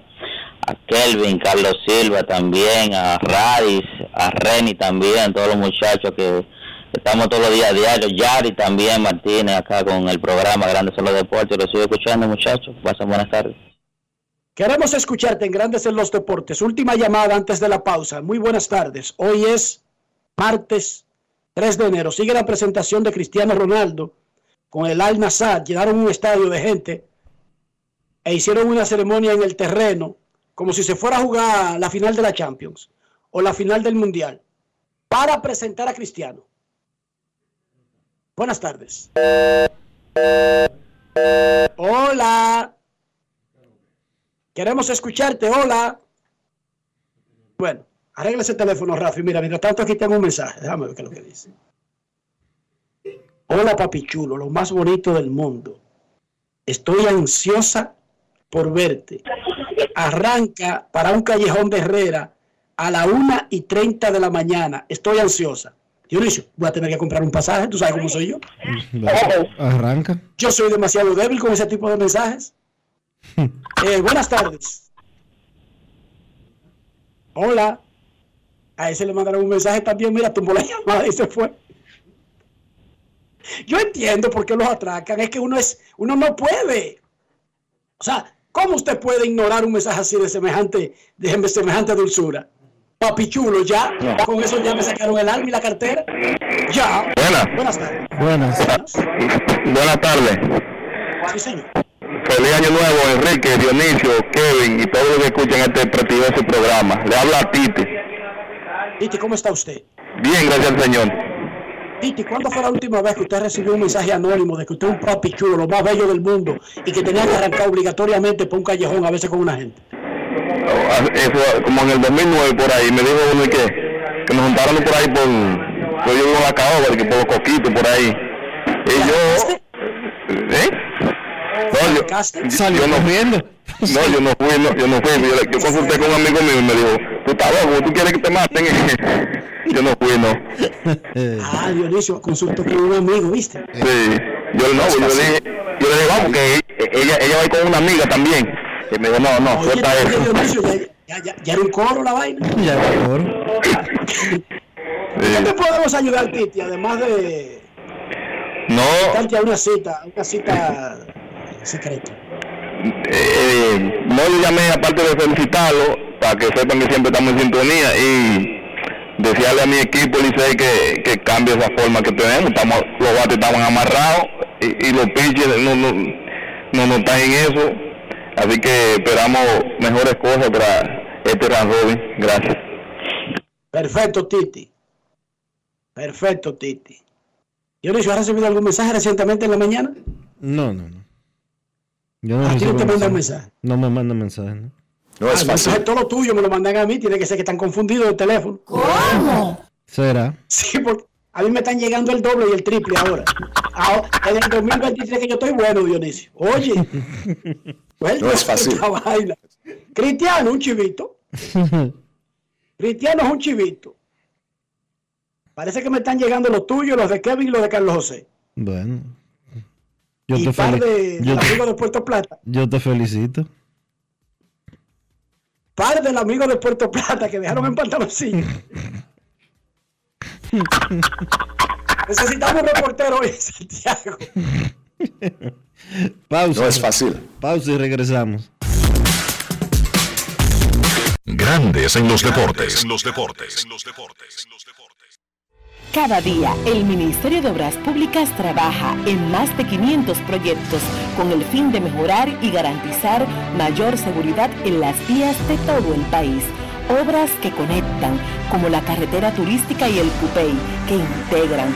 a Kelvin, Carlos Silva también, a Radis, a Reni también, todos los muchachos que estamos todos los días diarios, Yari también, Martínez acá con el programa Grandes en los Deportes, lo sigo escuchando muchachos, pasen buenas tardes. Queremos escucharte en Grandes en los Deportes. Última llamada antes de la pausa. Muy buenas tardes. Hoy es martes 3 de enero. Sigue la presentación de Cristiano Ronaldo con el Al Nassr. Llenaron un estadio de gente e hicieron una ceremonia en el terreno como si se fuera a jugar la final de la Champions o la final del Mundial para presentar a Cristiano. Buenas tardes. Hola. Queremos escucharte. Hola. Bueno, arregla ese teléfono, Rafi. Mira, mientras tanto aquí tengo un mensaje. Déjame ver qué es lo que dice. Hola, papi chulo, lo más bonito del mundo. Estoy ansiosa por verte. Arranca para un callejón de Herrera a la una y 30 de la mañana. Estoy ansiosa. Dionisio, voy a tener que comprar un pasaje. ¿Tú sabes cómo soy yo? Arranca. Yo soy demasiado débil con ese tipo de mensajes. Eh, buenas tardes. Hola. A ese le mandaron un mensaje también. Mira, tumbó la llamada y se fue. Yo entiendo por qué los atracan. Es que uno es, uno no puede. O sea, ¿cómo usted puede ignorar un mensaje así de semejante, de semejante dulzura? Papi chulo, ya. Con eso ya me sacaron el alma y la cartera. Ya. Buenas. Buenas tardes. Buenas. Buenas tardes. Sí, señor. Feliz año nuevo, Enrique, Dionisio, Kevin y todos los que escuchan este prestigioso programa. Le habla a Titi. Titi, ¿cómo está usted? Bien, gracias al Señor. Titi, ¿cuándo fue la última vez que usted recibió un mensaje anónimo de que usted es un papi chulo, lo más bello del mundo, y que tenía que arrancar obligatoriamente por un callejón a veces con una gente? Eso, como en el 2009 por ahí, me dijo uno que, que nos juntaron por ahí por, pues yo vivo en la caoba, que por los coquitos por ahí. Y yo... ¿Eh? No, yo, Salió yo no, corriendo. No, yo no fui, no, yo no fui. Yo, yo consulté con un amigo mío y me dijo, tú estás loco, tú quieres que te maten. yo no fui, no. Ah, Dionisio, consultó con un amigo, ¿viste? Sí, yo no, yo le dije, yo le dije, vamos, que ella, ella va a ir con una amiga también. Y me dijo, no, no, Oye, suelta oye, eso. Dionisio, ya, ya, ya, ya era un coro la vaina. Ya, por favor. ¿Qué te podemos ayudar, Titi? Además de No, a una cita, una cita secreta. Eh, no le llamé aparte de felicitarlo, para que sepan que siempre estamos en sintonía y desearle a mi equipo Licey que, que cambie esa forma que tenemos. Estamos, los bates estaban amarrados y, y los pitchers no, no, no, no están en eso. Así que esperamos mejores cosas para este round robin. Gracias. Perfecto, Titi. Perfecto, Titi. Dionisio, ¿has recibido algún mensaje recientemente en la mañana? No, no, no. Yo ¿A ti no te mandan mensajes. No me mandan mensajes, ¿no? Ah, entonces todo lo tuyo me lo mandan a mí, tiene que ser que están confundidos el teléfono. ¿Cómo? ¿Será? Sí, porque a mí me están llegando el doble y el triple ahora. Ahora, en el 2023 que yo estoy bueno, Dionisio. Oye, No es fácil. vaina. Cristiano, un chivito. Cristiano es un chivito. Parece que me están llegando los tuyos, los de Kevin y los de Carlos José. Bueno. Yo y te, par de yo, te- amigos de Puerto Plata. yo te felicito. Par del amigo de Puerto Plata que dejaron en pantaloncillo. Necesitamos un reportero hoy en Santiago. Pausa. No es fácil. Pausa y regresamos. Grandes en los deportes. En los deportes. Cada día, el Ministerio de Obras Públicas trabaja en más de 500 proyectos con el fin de mejorar y garantizar mayor seguridad en las vías de todo el país. Obras que conectan, como la carretera turística y el Cupey, que integran,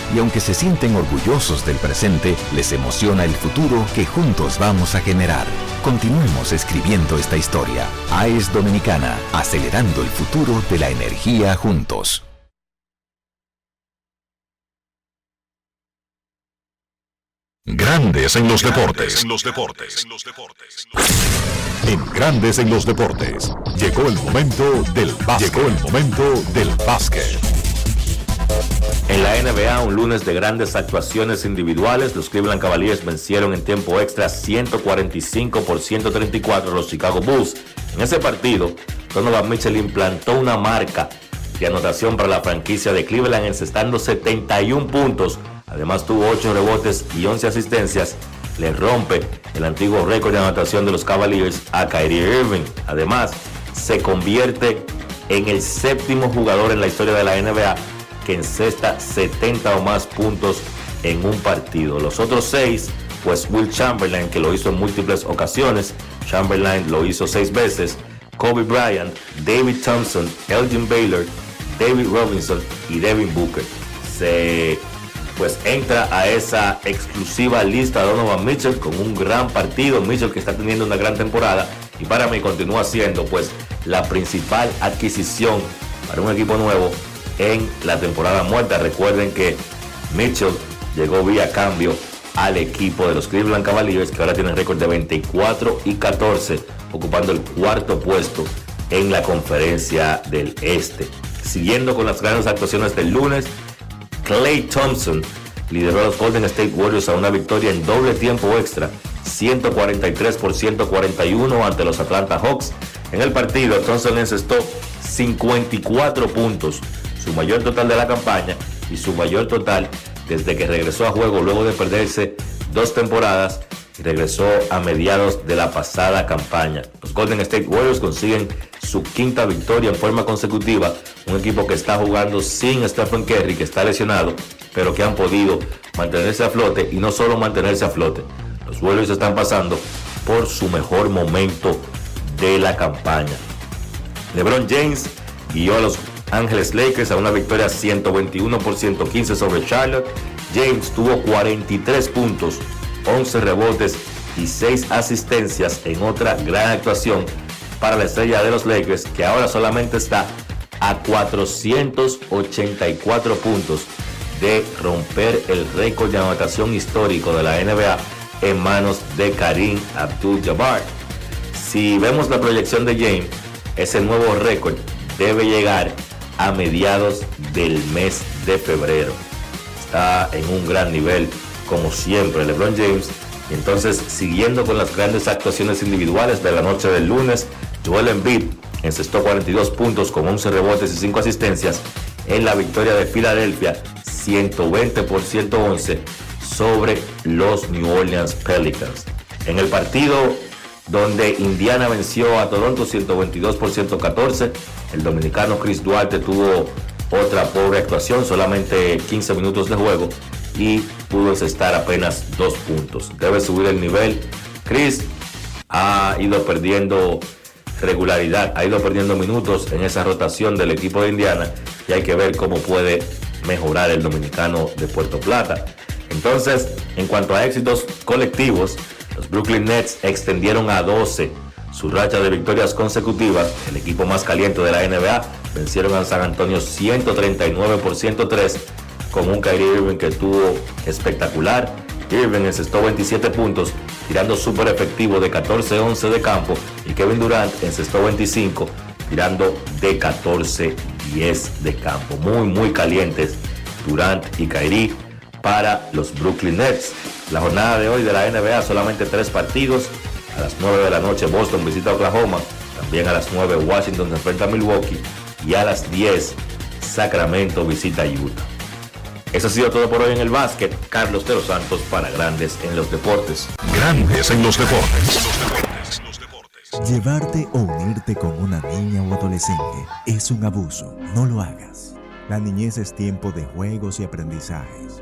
Y aunque se sienten orgullosos del presente, les emociona el futuro que juntos vamos a generar. Continuemos escribiendo esta historia. AES Dominicana, acelerando el futuro de la energía juntos. Grandes en los deportes. En Grandes en los deportes. Llegó el momento del básquet. Llegó el momento del básquet. En la NBA, un lunes de grandes actuaciones individuales, los Cleveland Cavaliers vencieron en tiempo extra 145 por 134 a los Chicago Bulls. En ese partido, Donovan Mitchell implantó una marca de anotación para la franquicia de Cleveland encestando 71 puntos. Además tuvo 8 rebotes y 11 asistencias. Le rompe el antiguo récord de anotación de los Cavaliers a Kyrie Irving. Además, se convierte en el séptimo jugador en la historia de la NBA que encesta 70 o más puntos en un partido. Los otros seis, pues Will Chamberlain, que lo hizo en múltiples ocasiones, Chamberlain lo hizo seis veces, Kobe Bryant, David Thompson, Elgin Baylor, David Robinson y Devin Booker. Se pues entra a esa exclusiva lista Donovan Mitchell con un gran partido, Mitchell que está teniendo una gran temporada y para mí continúa siendo pues la principal adquisición para un equipo nuevo en la temporada muerta. Recuerden que Mitchell llegó vía cambio al equipo de los Cleveland Cavaliers, que ahora tienen récord de 24 y 14, ocupando el cuarto puesto en la conferencia del Este. Siguiendo con las grandes actuaciones del lunes, Clay Thompson lideró a los Golden State Warriors a una victoria en doble tiempo extra, 143 por 141 ante los Atlanta Hawks. En el partido, Thompson encestó 54 puntos, su mayor total de la campaña y su mayor total desde que regresó a juego luego de perderse dos temporadas regresó a mediados de la pasada campaña. Los Golden State Warriors consiguen su quinta victoria en forma consecutiva, un equipo que está jugando sin Stephen Curry, que está lesionado, pero que han podido mantenerse a flote y no solo mantenerse a flote. Los Warriors están pasando por su mejor momento de la campaña. LeBron James guió a los Ángeles Lakers a una victoria 121 por 115 sobre Charlotte. James tuvo 43 puntos, 11 rebotes y 6 asistencias en otra gran actuación para la estrella de los Lakers, que ahora solamente está a 484 puntos de romper el récord de anotación histórico de la NBA en manos de Karim Abdul-Jabbar. Si vemos la proyección de James, ese nuevo récord debe llegar a mediados del mes de febrero. Está en un gran nivel, como siempre, LeBron James. Entonces, siguiendo con las grandes actuaciones individuales de la noche del lunes, Joel Embiid encestó 42 puntos con 11 rebotes y 5 asistencias en la victoria de Filadelfia 120 por 111 sobre los New Orleans Pelicans. En el partido donde Indiana venció a Toronto 122 por 114. El dominicano Chris Duarte tuvo otra pobre actuación, solamente 15 minutos de juego y pudo estar apenas dos puntos. Debe subir el nivel. Chris ha ido perdiendo regularidad, ha ido perdiendo minutos en esa rotación del equipo de Indiana y hay que ver cómo puede mejorar el dominicano de Puerto Plata. Entonces, en cuanto a éxitos colectivos, los Brooklyn Nets extendieron a 12 su racha de victorias consecutivas, el equipo más caliente de la NBA, vencieron a San Antonio 139 por 103 con un Kyrie Irving que tuvo espectacular. Irving encestó 27 puntos, tirando súper efectivo de 14-11 de campo. Y Kevin Durant encestó 25, tirando de 14-10 de campo. Muy, muy calientes Durant y Kyrie para los Brooklyn Nets. La jornada de hoy de la NBA solamente tres partidos. A las 9 de la noche Boston visita Oklahoma. También a las 9 Washington se enfrenta a Milwaukee. Y a las 10 Sacramento visita Utah. Eso ha sido todo por hoy en el básquet. Carlos de los Santos para Grandes en los Deportes. Grandes en los Deportes. Llevarte o unirte con una niña o adolescente es un abuso. No lo hagas. La niñez es tiempo de juegos y aprendizajes.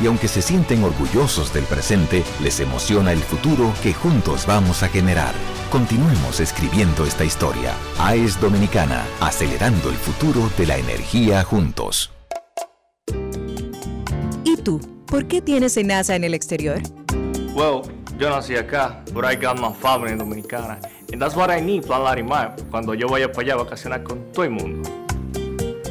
y aunque se sienten orgullosos del presente, les emociona el futuro que juntos vamos a generar. Continuemos escribiendo esta historia. AES Dominicana, acelerando el futuro de la energía juntos. ¿Y tú? ¿Por qué tienes NASA en el exterior? Well, yo nací acá, but I got my family dominicana. And that's what I need, Plan Larimar, cuando yo vaya para allá a vacacionar con todo el mundo.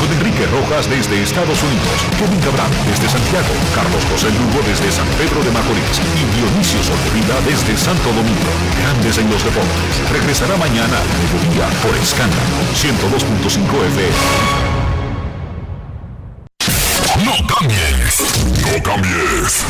con Enrique Rojas desde Estados Unidos, Kevin Cabral desde Santiago, Carlos José Lugo desde San Pedro de Macorís y Dionisio Solterida desde Santo Domingo. Grandes en los deportes. Regresará mañana a mediodía por Escándalo 102.5 FM. No cambies, no cambies.